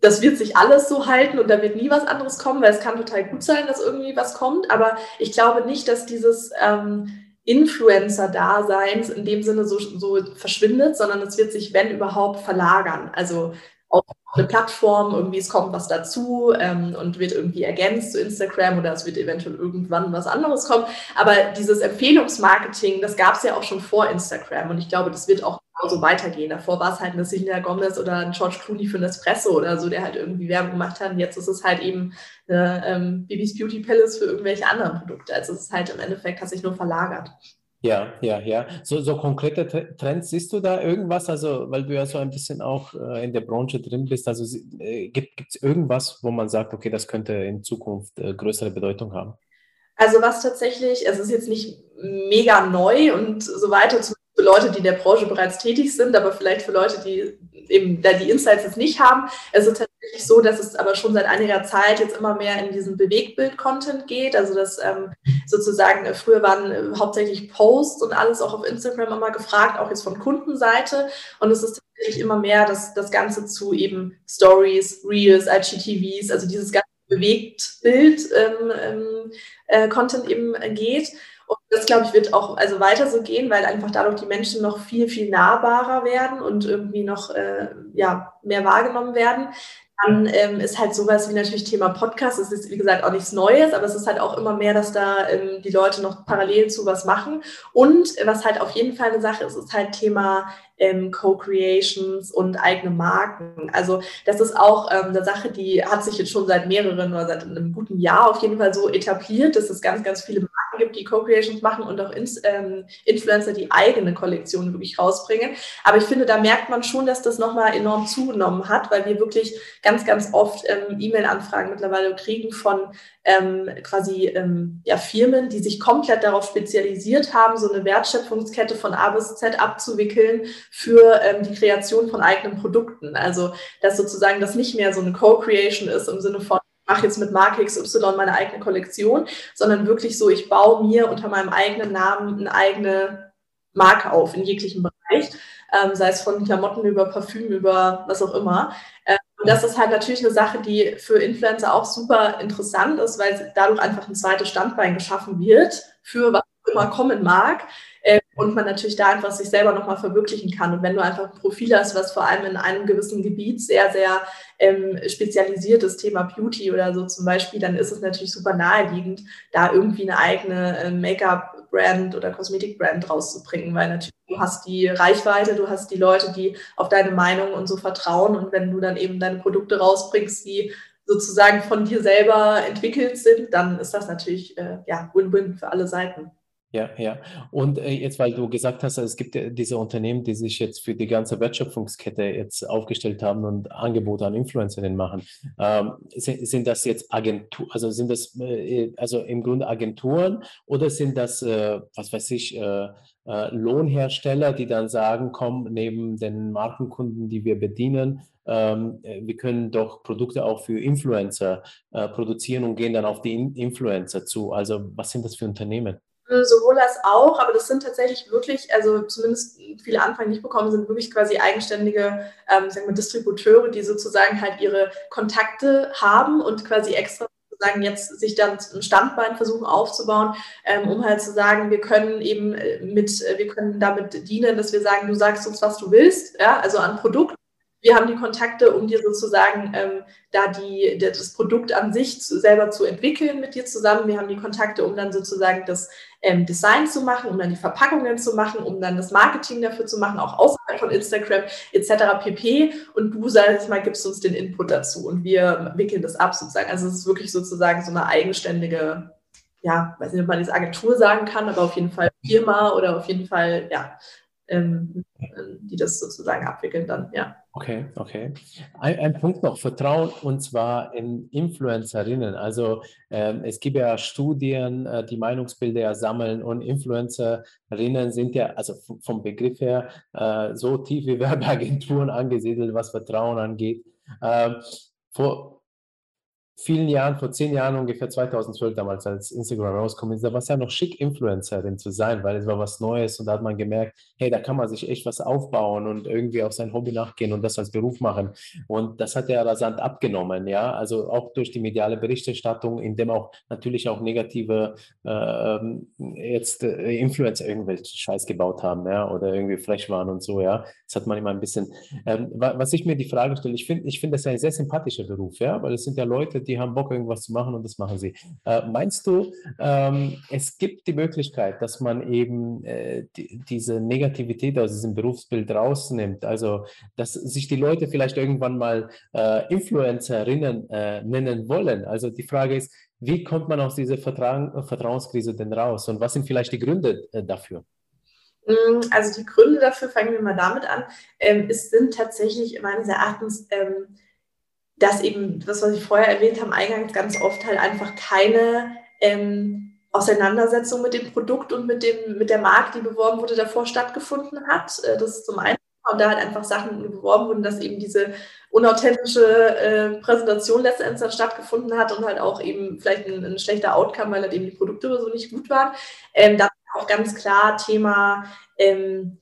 S2: das wird sich alles so halten und da wird nie was anderes kommen, weil es kann total gut sein, dass irgendwie was kommt. Aber ich glaube nicht, dass dieses ähm, Influencer-Daseins in dem Sinne so, so verschwindet, sondern es wird sich, wenn überhaupt, verlagern. Also auf eine Plattform, irgendwie es kommt was dazu ähm, und wird irgendwie ergänzt zu Instagram oder es wird eventuell irgendwann was anderes kommen. Aber dieses Empfehlungsmarketing, das gab es ja auch schon vor Instagram und ich glaube, das wird auch so weitergehen. Davor war es halt eine Selena Gomez oder ein George Clooney für Nespresso oder so, der halt irgendwie Werbung gemacht hat. Und jetzt ist es halt eben eine ähm, Bibis Beauty Palace für irgendwelche anderen Produkte. Also es ist halt im Endeffekt, hat sich nur verlagert.
S1: Ja, ja, ja. So, so konkrete Trends siehst du da irgendwas? Also, weil du ja so ein bisschen auch äh, in der Branche drin bist. Also, äh, gibt es irgendwas, wo man sagt, okay, das könnte in Zukunft äh, größere Bedeutung haben?
S2: Also, was tatsächlich, es ist jetzt nicht mega neu und so weiter, für Leute, die in der Branche bereits tätig sind, aber vielleicht für Leute, die eben da die Insights jetzt nicht haben. Es ist tatsächlich so, dass es aber schon seit einiger Zeit jetzt immer mehr in diesen Bewegtbild-Content geht. Also dass ähm, sozusagen äh, früher waren äh, hauptsächlich Posts und alles auch auf Instagram immer gefragt, auch jetzt von Kundenseite. Und es ist tatsächlich immer mehr das, das Ganze zu eben Stories, Reels, IGTVs, also dieses ganze Bewegtbild-Content ähm, ähm, äh, eben geht. Und das, glaube ich, wird auch also weiter so gehen, weil einfach dadurch die Menschen noch viel, viel nahbarer werden und irgendwie noch äh, ja, mehr wahrgenommen werden. Dann ähm, ist halt sowas wie natürlich Thema Podcast. Es ist, wie gesagt, auch nichts Neues, aber es ist halt auch immer mehr, dass da ähm, die Leute noch parallel zu was machen. Und was halt auf jeden Fall eine Sache ist, ist halt Thema ähm, Co-Creations und eigene Marken. Also das ist auch ähm, eine Sache, die hat sich jetzt schon seit mehreren oder seit einem guten Jahr auf jeden Fall so etabliert, dass es ganz, ganz viele Marken gibt, die Co-Creations machen und auch ins, ähm, Influencer, die eigene Kollektionen wirklich rausbringen. Aber ich finde, da merkt man schon, dass das nochmal enorm zugenommen hat, weil wir wirklich ganz, ganz oft ähm, E-Mail-Anfragen mittlerweile kriegen von ähm, quasi ähm, ja, Firmen, die sich komplett darauf spezialisiert haben, so eine Wertschöpfungskette von A bis Z abzuwickeln für ähm, die Kreation von eigenen Produkten. Also dass sozusagen das nicht mehr so eine Co-Creation ist im Sinne von ich mache jetzt mit Marke XY meine eigene Kollektion, sondern wirklich so, ich baue mir unter meinem eigenen Namen eine eigene Marke auf in jeglichem Bereich, ähm, sei es von Klamotten über Parfüm, über was auch immer. Ähm, und das ist halt natürlich eine Sache, die für Influencer auch super interessant ist, weil dadurch einfach ein zweites Standbein geschaffen wird für was immer kommen mag. Äh, und man natürlich da einfach sich selber nochmal verwirklichen kann. Und wenn du einfach ein Profil hast, was vor allem in einem gewissen Gebiet sehr, sehr ähm, spezialisiert ist, Thema Beauty oder so zum Beispiel, dann ist es natürlich super naheliegend, da irgendwie eine eigene äh, Make-up-Brand oder Kosmetik-Brand rauszubringen, weil natürlich du hast die Reichweite, du hast die Leute, die auf deine Meinung und so vertrauen. Und wenn du dann eben deine Produkte rausbringst, die sozusagen von dir selber entwickelt sind, dann ist das natürlich äh, ja Win-Win für alle Seiten.
S1: Ja, ja. Und äh, jetzt, weil du gesagt hast, es gibt diese Unternehmen, die sich jetzt für die ganze Wertschöpfungskette jetzt aufgestellt haben und Angebote an Influencerinnen machen. Ähm, sind, sind das jetzt Agenturen, also sind das äh, also im Grunde Agenturen oder sind das, äh, was weiß ich, äh, äh, Lohnhersteller, die dann sagen, komm, neben den Markenkunden, die wir bedienen, ähm, äh, wir können doch Produkte auch für Influencer produzieren und gehen dann auf die In Influencer zu. Also was sind das für Unternehmen?
S2: Sowohl als auch, aber das sind tatsächlich wirklich, also zumindest viele Anfragen nicht bekommen, sind wirklich quasi eigenständige ähm, sagen wir, Distributeure, die sozusagen halt ihre Kontakte haben und quasi extra sozusagen jetzt sich dann ein Standbein versuchen aufzubauen, ähm, um halt zu sagen, wir können eben äh, mit, äh, wir können damit dienen, dass wir sagen, du sagst uns, was du willst, ja, also an Produkten wir haben die Kontakte, um dir sozusagen ähm, da die, das Produkt an sich zu, selber zu entwickeln mit dir zusammen. Wir haben die Kontakte, um dann sozusagen das ähm, Design zu machen, um dann die Verpackungen zu machen, um dann das Marketing dafür zu machen, auch außerhalb von Instagram etc. pp. Und du, sag ich mal, gibst uns den Input dazu und wir wickeln das ab sozusagen. Also es ist wirklich sozusagen so eine eigenständige, ja, weiß nicht, ob man das Agentur sagen kann, aber auf jeden Fall Firma oder auf jeden Fall, ja, ähm, die das sozusagen abwickeln dann, ja.
S1: Okay, okay. Ein, ein, Punkt noch, Vertrauen und zwar in Influencerinnen. Also ähm, es gibt ja Studien, äh, die Meinungsbilder sammeln und Influencerinnen sind ja, also vom Begriff her, äh, so tief wie (laughs) Werbeagenturen angesiedelt, was Vertrauen angeht. Ähm, vor, vielen Jahren, vor zehn Jahren ungefähr 2012 damals, als Instagram rauskommt, da war es ja noch schick, Influencerin zu sein, weil es war was Neues und da hat man gemerkt, hey, da kann man sich echt was aufbauen und irgendwie auf sein Hobby nachgehen und das als Beruf machen. Und das hat ja rasant abgenommen, ja, also auch durch die mediale Berichterstattung, in dem auch natürlich auch negative äh, jetzt äh, Influencer irgendwelche Scheiß gebaut haben, ja, oder irgendwie frech waren und so, ja. Das hat man immer ein bisschen, ähm, was ich mir die Frage stelle, ich finde, ich finde das ein sehr sympathischer Beruf, ja, weil es sind ja Leute, die haben Bock, irgendwas zu machen und das machen sie. Äh, meinst du, ähm, es gibt die Möglichkeit, dass man eben äh, die, diese Negativität aus diesem Berufsbild rausnimmt? Also, dass sich die Leute vielleicht irgendwann mal äh, Influencerinnen äh, nennen wollen? Also, die Frage ist, wie kommt man aus dieser Vertra Vertrauenskrise denn raus und was sind vielleicht die Gründe äh, dafür?
S2: Mm, also die Gründe dafür, fangen wir mal damit an, ähm, es sind tatsächlich meines Erachtens ähm, dass eben das, was ich vorher erwähnt habe, eingangs ganz oft halt einfach keine ähm, Auseinandersetzung mit dem Produkt und mit, dem, mit der Marke, die beworben wurde, davor stattgefunden hat. Äh, das ist zum einen. Und da halt einfach Sachen beworben wurden, dass eben diese unauthentische äh, Präsentation letztendlich stattgefunden hat und halt auch eben vielleicht ein, ein, schlechter Outcome, weil halt eben die Produkte so nicht gut waren. Ähm, dann auch ganz klar Thema ähm,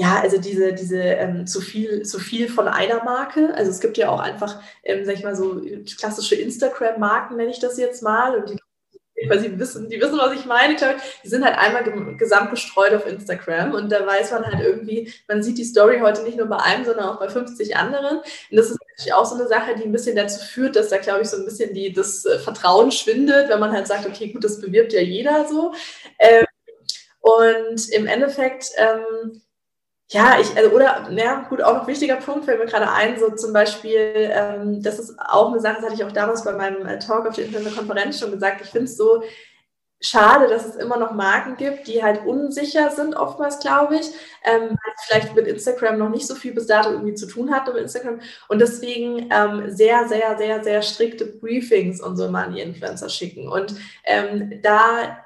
S2: ja, also diese, diese ähm, zu, viel, zu viel von einer Marke. Also es gibt ja auch einfach, ähm, sag ich mal, so klassische Instagram-Marken, nenne ich das jetzt mal. Und die weil sie wissen, die wissen, was ich meine. Ich glaube, die sind halt einmal gesamt gestreut auf Instagram und da weiß man halt irgendwie, man sieht die Story heute nicht nur bei einem, sondern auch bei 50 anderen. Und das ist natürlich auch so eine Sache, die ein bisschen dazu führt, dass da, glaube ich, so ein bisschen die, das äh, Vertrauen schwindet, wenn man halt sagt, okay, gut, das bewirbt ja jeder so. Ähm, und im Endeffekt, ähm, ja, ich, also, oder, ja, gut, auch noch wichtiger Punkt fällt mir gerade ein, so zum Beispiel, ähm, das ist auch eine Sache, das hatte ich auch damals bei meinem äh, Talk auf der Internet-Konferenz schon gesagt, ich finde es so schade, dass es immer noch Marken gibt, die halt unsicher sind, oftmals, glaube ich, ähm, vielleicht mit Instagram noch nicht so viel bis dato irgendwie zu tun hat mit Instagram und deswegen ähm, sehr, sehr, sehr, sehr strikte Briefings und so mal an die Influencer schicken. Und ähm, da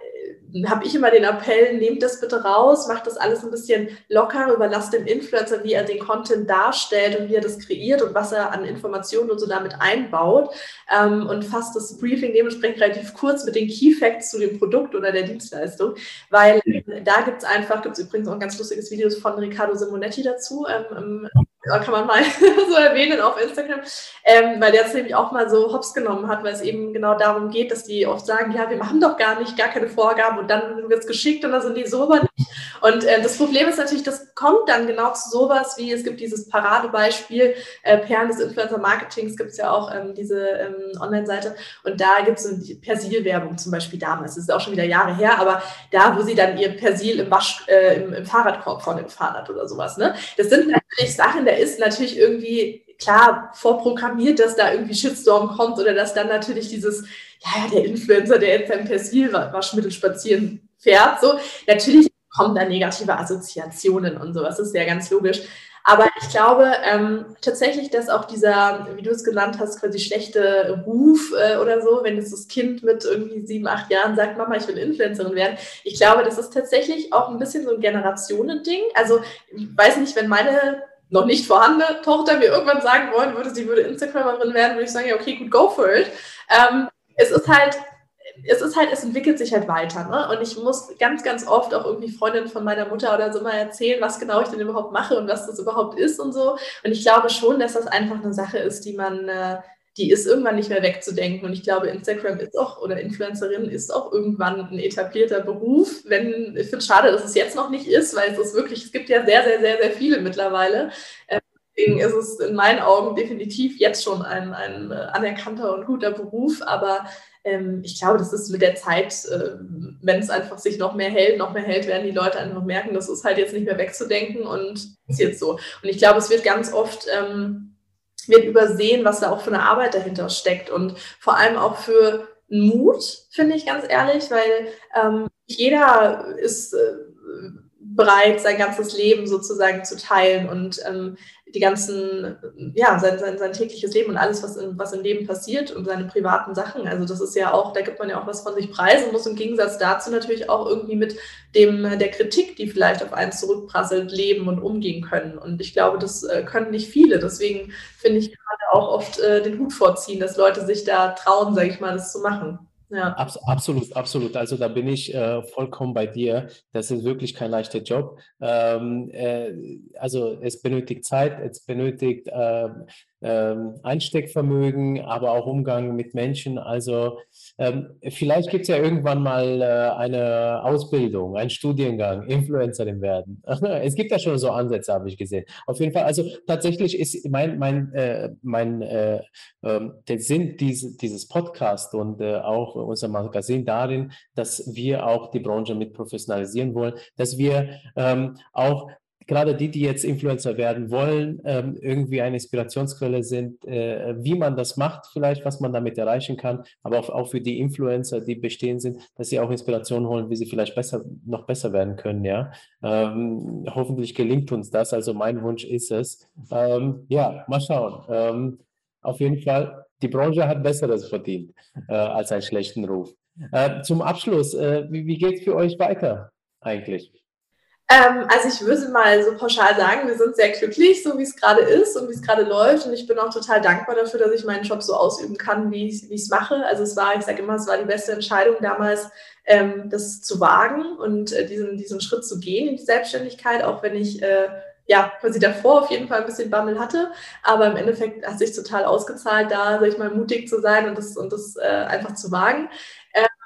S2: habe ich immer den Appell, nehmt das bitte raus, macht das alles ein bisschen locker, überlasst dem Influencer, wie er den Content darstellt und wie er das kreiert und was er an Informationen und so damit einbaut. Ähm, und fasst das Briefing dementsprechend relativ kurz mit den Key Facts zu dem Produkt oder der Dienstleistung, weil da gibt es einfach, gibt es übrigens auch ein ganz lustiges Video von Riccardo Simonetti dazu, ähm, kann man mal (laughs) so erwähnen auf Instagram, ähm, weil der es nämlich auch mal so hops genommen hat, weil es eben genau darum geht, dass die oft sagen, ja, wir machen doch gar nicht, gar keine Vorgaben und dann wird es geschickt und dann sind die so aber nicht. Und äh, das Problem ist natürlich, das kommt dann genau zu sowas wie, es gibt dieses Paradebeispiel, äh, Perlen des Influencer-Marketings, gibt es ja auch ähm, diese ähm, Online-Seite. Und da gibt es so Persil-Werbung zum Beispiel damals, das ist auch schon wieder Jahre her, aber da, wo sie dann ihr Persil im, Wasch, äh, im, im Fahrradkorb vorne gefahren hat oder sowas, ne? Das sind natürlich Sachen, der ist natürlich irgendwie klar vorprogrammiert, dass da irgendwie Shitstorm kommt oder dass dann natürlich dieses, ja, der Influencer, der jetzt sein Persil-Waschmittel spazieren fährt, so, natürlich kommen da negative Assoziationen und sowas, das ist ja ganz logisch. Aber ich glaube ähm, tatsächlich, dass auch dieser, wie du es genannt hast, quasi schlechte Ruf äh, oder so, wenn jetzt das Kind mit irgendwie sieben, acht Jahren sagt, Mama, ich will Influencerin werden, ich glaube, das ist tatsächlich auch ein bisschen so ein Generationending. Also ich weiß nicht, wenn meine noch nicht vorhandene Tochter mir irgendwann sagen wollen würde, sie würde Instagramerin werden, würde ich sagen, ja, okay, gut, go for it. Ähm, es ist halt, es ist halt, es entwickelt sich halt weiter. Ne? Und ich muss ganz, ganz oft auch irgendwie Freundinnen von meiner Mutter oder so mal erzählen, was genau ich denn überhaupt mache und was das überhaupt ist und so. Und ich glaube schon, dass das einfach eine Sache ist, die man, äh, die ist irgendwann nicht mehr wegzudenken. Und ich glaube, Instagram ist auch oder Influencerin ist auch irgendwann ein etablierter Beruf. Wenn, ich finde es schade, dass es jetzt noch nicht ist, weil es ist wirklich, es gibt ja sehr, sehr, sehr, sehr viele mittlerweile. Ähm, Deswegen ist es in meinen Augen definitiv jetzt schon ein, ein äh, anerkannter und guter Beruf, aber ich glaube, das ist mit der Zeit, äh, wenn es einfach sich noch mehr hält, noch mehr hält, werden die Leute einfach merken, das ist halt jetzt nicht mehr wegzudenken und ist jetzt so. Und ich glaube, es wird ganz oft ähm, wird übersehen, was da auch für eine Arbeit dahinter steckt und vor allem auch für Mut, finde ich ganz ehrlich, weil ähm, jeder ist äh, bereit, sein ganzes Leben sozusagen zu teilen und ähm, die ganzen, ja, sein, sein, sein tägliches Leben und alles, was, in, was im Leben passiert und seine privaten Sachen. Also das ist ja auch, da gibt man ja auch was von sich preis und muss im Gegensatz dazu natürlich auch irgendwie mit dem, der Kritik, die vielleicht auf einen zurückprasselt, leben und umgehen können. Und ich glaube, das äh, können nicht viele. Deswegen finde ich gerade auch oft äh, den Hut vorziehen, dass Leute sich da trauen, sage ich mal, das zu machen.
S1: Ja. Abs absolut, absolut. Also da bin ich äh, vollkommen bei dir. Das ist wirklich kein leichter Job. Ähm, äh, also es benötigt Zeit, es benötigt äh, ähm, Einsteckvermögen, aber auch Umgang mit Menschen. Also ähm, vielleicht gibt es ja irgendwann mal äh, eine Ausbildung, einen Studiengang, Influencerin werden. (laughs) es gibt ja schon so Ansätze, habe ich gesehen. Auf jeden Fall, also tatsächlich ist mein, mein, äh, mein äh, ähm, der Sinn dieses, dieses Podcast und äh, auch unser Magazin darin, dass wir auch die Branche mit professionalisieren wollen, dass wir ähm, auch gerade die, die jetzt Influencer werden wollen, ähm, irgendwie eine Inspirationsquelle sind, äh, wie man das macht, vielleicht, was man damit erreichen kann, aber auch, auch für die Influencer, die bestehen sind, dass sie auch Inspiration holen, wie sie vielleicht besser, noch besser werden können, ja. Ähm, hoffentlich gelingt uns das. Also mein Wunsch ist es. Ähm, ja, mal schauen. Ähm, auf jeden Fall, die Branche hat Besseres verdient äh, als einen schlechten Ruf. Äh, zum Abschluss, äh, wie, wie geht es für euch weiter eigentlich?
S2: Ähm, also ich würde mal so pauschal sagen, wir sind sehr glücklich, so wie es gerade ist und wie es gerade läuft. Und ich bin auch total dankbar dafür, dass ich meinen Job so ausüben kann, wie ich es mache. Also es war, ich sage immer, es war die beste Entscheidung damals, ähm, das zu wagen und äh, diesen, diesen Schritt zu gehen in die Selbstständigkeit, auch wenn ich äh, ja, quasi davor auf jeden Fall ein bisschen Bammel hatte. Aber im Endeffekt hat sich total ausgezahlt, da, sag ich mal, mutig zu sein und das, und das äh, einfach zu wagen.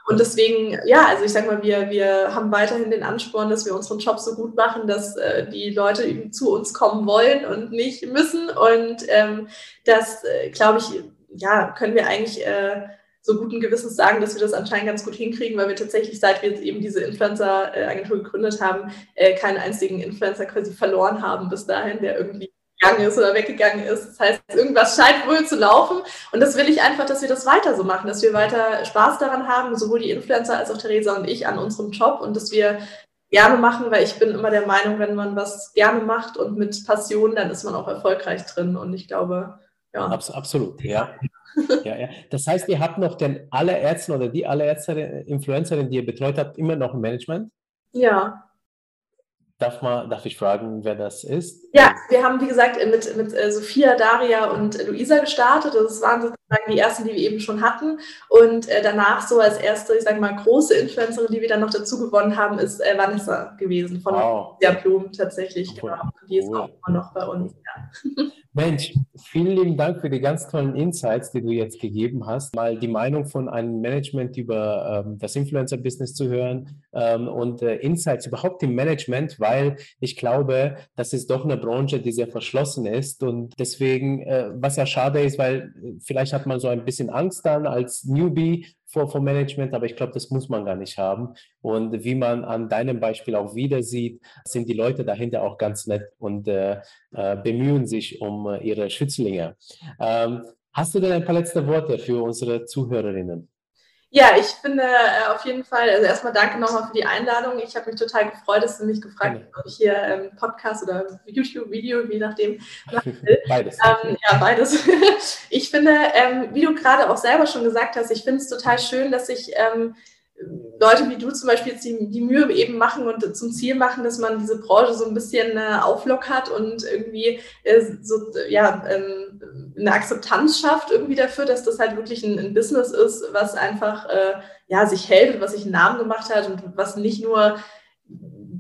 S2: Und deswegen, ja, also ich sag mal, wir, wir haben weiterhin den Ansporn, dass wir unseren Job so gut machen, dass äh, die Leute eben zu uns kommen wollen und nicht müssen. Und ähm, das, äh, glaube ich, ja, können wir eigentlich äh, so guten Gewissens sagen, dass wir das anscheinend ganz gut hinkriegen, weil wir tatsächlich, seit wir jetzt eben diese Influencer-Agentur gegründet haben, äh, keinen einzigen Influencer quasi verloren haben bis dahin, der irgendwie gegangen ist oder weggegangen ist. Das heißt, irgendwas scheint wohl zu laufen. Und das will ich einfach, dass wir das weiter so machen, dass wir weiter Spaß daran haben, sowohl die Influencer als auch Theresa und ich an unserem Job und dass wir gerne machen, weil ich bin immer der Meinung, wenn man was gerne macht und mit Passion, dann ist man auch erfolgreich drin. Und ich glaube,
S1: ja. Abs absolut, ja. ja, ja. Das heißt, ihr habt noch den allerersten oder die allererste Influencerin, die ihr betreut habt, immer noch im Management?
S2: Ja,
S1: Darf, mal, darf ich fragen, wer das ist?
S2: Ja, wir haben, wie gesagt, mit, mit äh, Sophia, Daria und Luisa gestartet. Das waren sozusagen die ersten, die wir eben schon hatten. Und äh, danach so als erste, ich sage mal, große Influencerin, die wir dann noch dazu gewonnen haben, ist äh, Vanessa gewesen von wow. der Blum tatsächlich. Cool. Genau. Die ist cool. auch immer noch bei uns. Ja. (laughs)
S1: Mensch, vielen lieben Dank für die ganz tollen Insights, die du jetzt gegeben hast. Mal die Meinung von einem Management über ähm, das Influencer-Business zu hören ähm, und äh, Insights überhaupt im Management, weil ich glaube, das ist doch eine Branche, die sehr verschlossen ist und deswegen, äh, was ja schade ist, weil äh, vielleicht hat man so ein bisschen Angst dann als Newbie vor, vor Management, aber ich glaube, das muss man gar nicht haben. Und wie man an deinem Beispiel auch wieder sieht, sind die Leute dahinter auch ganz nett und äh, äh, bemühen sich um äh, ihre Schützlinge. Ähm, hast du denn ein paar letzte Worte für unsere Zuhörerinnen?
S2: Ja, ich finde äh, auf jeden Fall, also erstmal danke nochmal für die Einladung. Ich habe mich total gefreut, dass du mich gefragt hast, ob ich hier ähm, Podcast oder YouTube-Video, je nachdem, machen (laughs) will. Beides. Ähm, ja, beides. (laughs) ich finde, ähm, wie du gerade auch selber schon gesagt hast, ich finde es total schön, dass ich ähm, Leute wie du zum Beispiel jetzt die, die, Mühe eben machen und zum Ziel machen, dass man diese Branche so ein bisschen äh, auflockert und irgendwie äh, so, ja, ähm, eine Akzeptanz schafft irgendwie dafür, dass das halt wirklich ein, ein Business ist, was einfach äh, ja, sich hält und was sich einen Namen gemacht hat und was nicht nur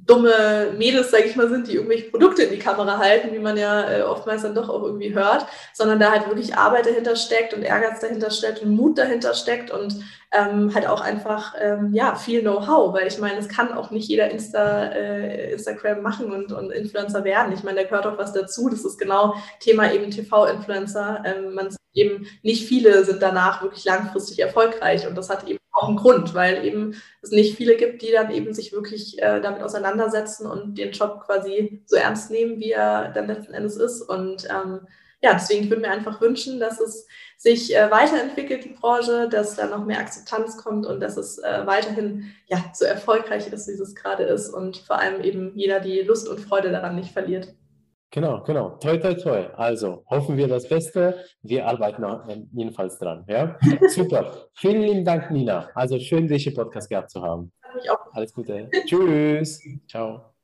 S2: dumme Mädels, sage ich mal, sind, die irgendwelche Produkte in die Kamera halten, wie man ja äh, oftmals dann doch auch irgendwie hört, sondern da halt wirklich Arbeit dahinter steckt und Ehrgeiz dahinter steckt und Mut dahinter steckt und ähm, halt auch einfach ähm, ja viel Know-how, weil ich meine, es kann auch nicht jeder Insta, äh, Instagram machen und, und Influencer werden. Ich meine, da gehört auch was dazu. Das ist genau Thema eben TV-Influencer. Ähm, man eben nicht viele sind danach wirklich langfristig erfolgreich und das hat eben auch einen Grund, weil eben es nicht viele gibt, die dann eben sich wirklich äh, damit auseinandersetzen und den Job quasi so ernst nehmen, wie er dann letzten Endes ist. Und ähm, ja, deswegen würde ich mir einfach wünschen, dass es sich äh, weiterentwickelt, die Branche, dass da noch mehr Akzeptanz kommt und dass es äh, weiterhin ja, so erfolgreich ist, wie es gerade ist und vor allem eben jeder die Lust und Freude daran nicht verliert.
S1: Genau, genau. Toi, toi, toi. Also hoffen wir das Beste. Wir arbeiten jedenfalls dran. Ja? (laughs) Super. Vielen lieben Dank, Nina. Also schön, dich im Podcast gehabt zu haben. Alles Gute. Tschüss. Ciao.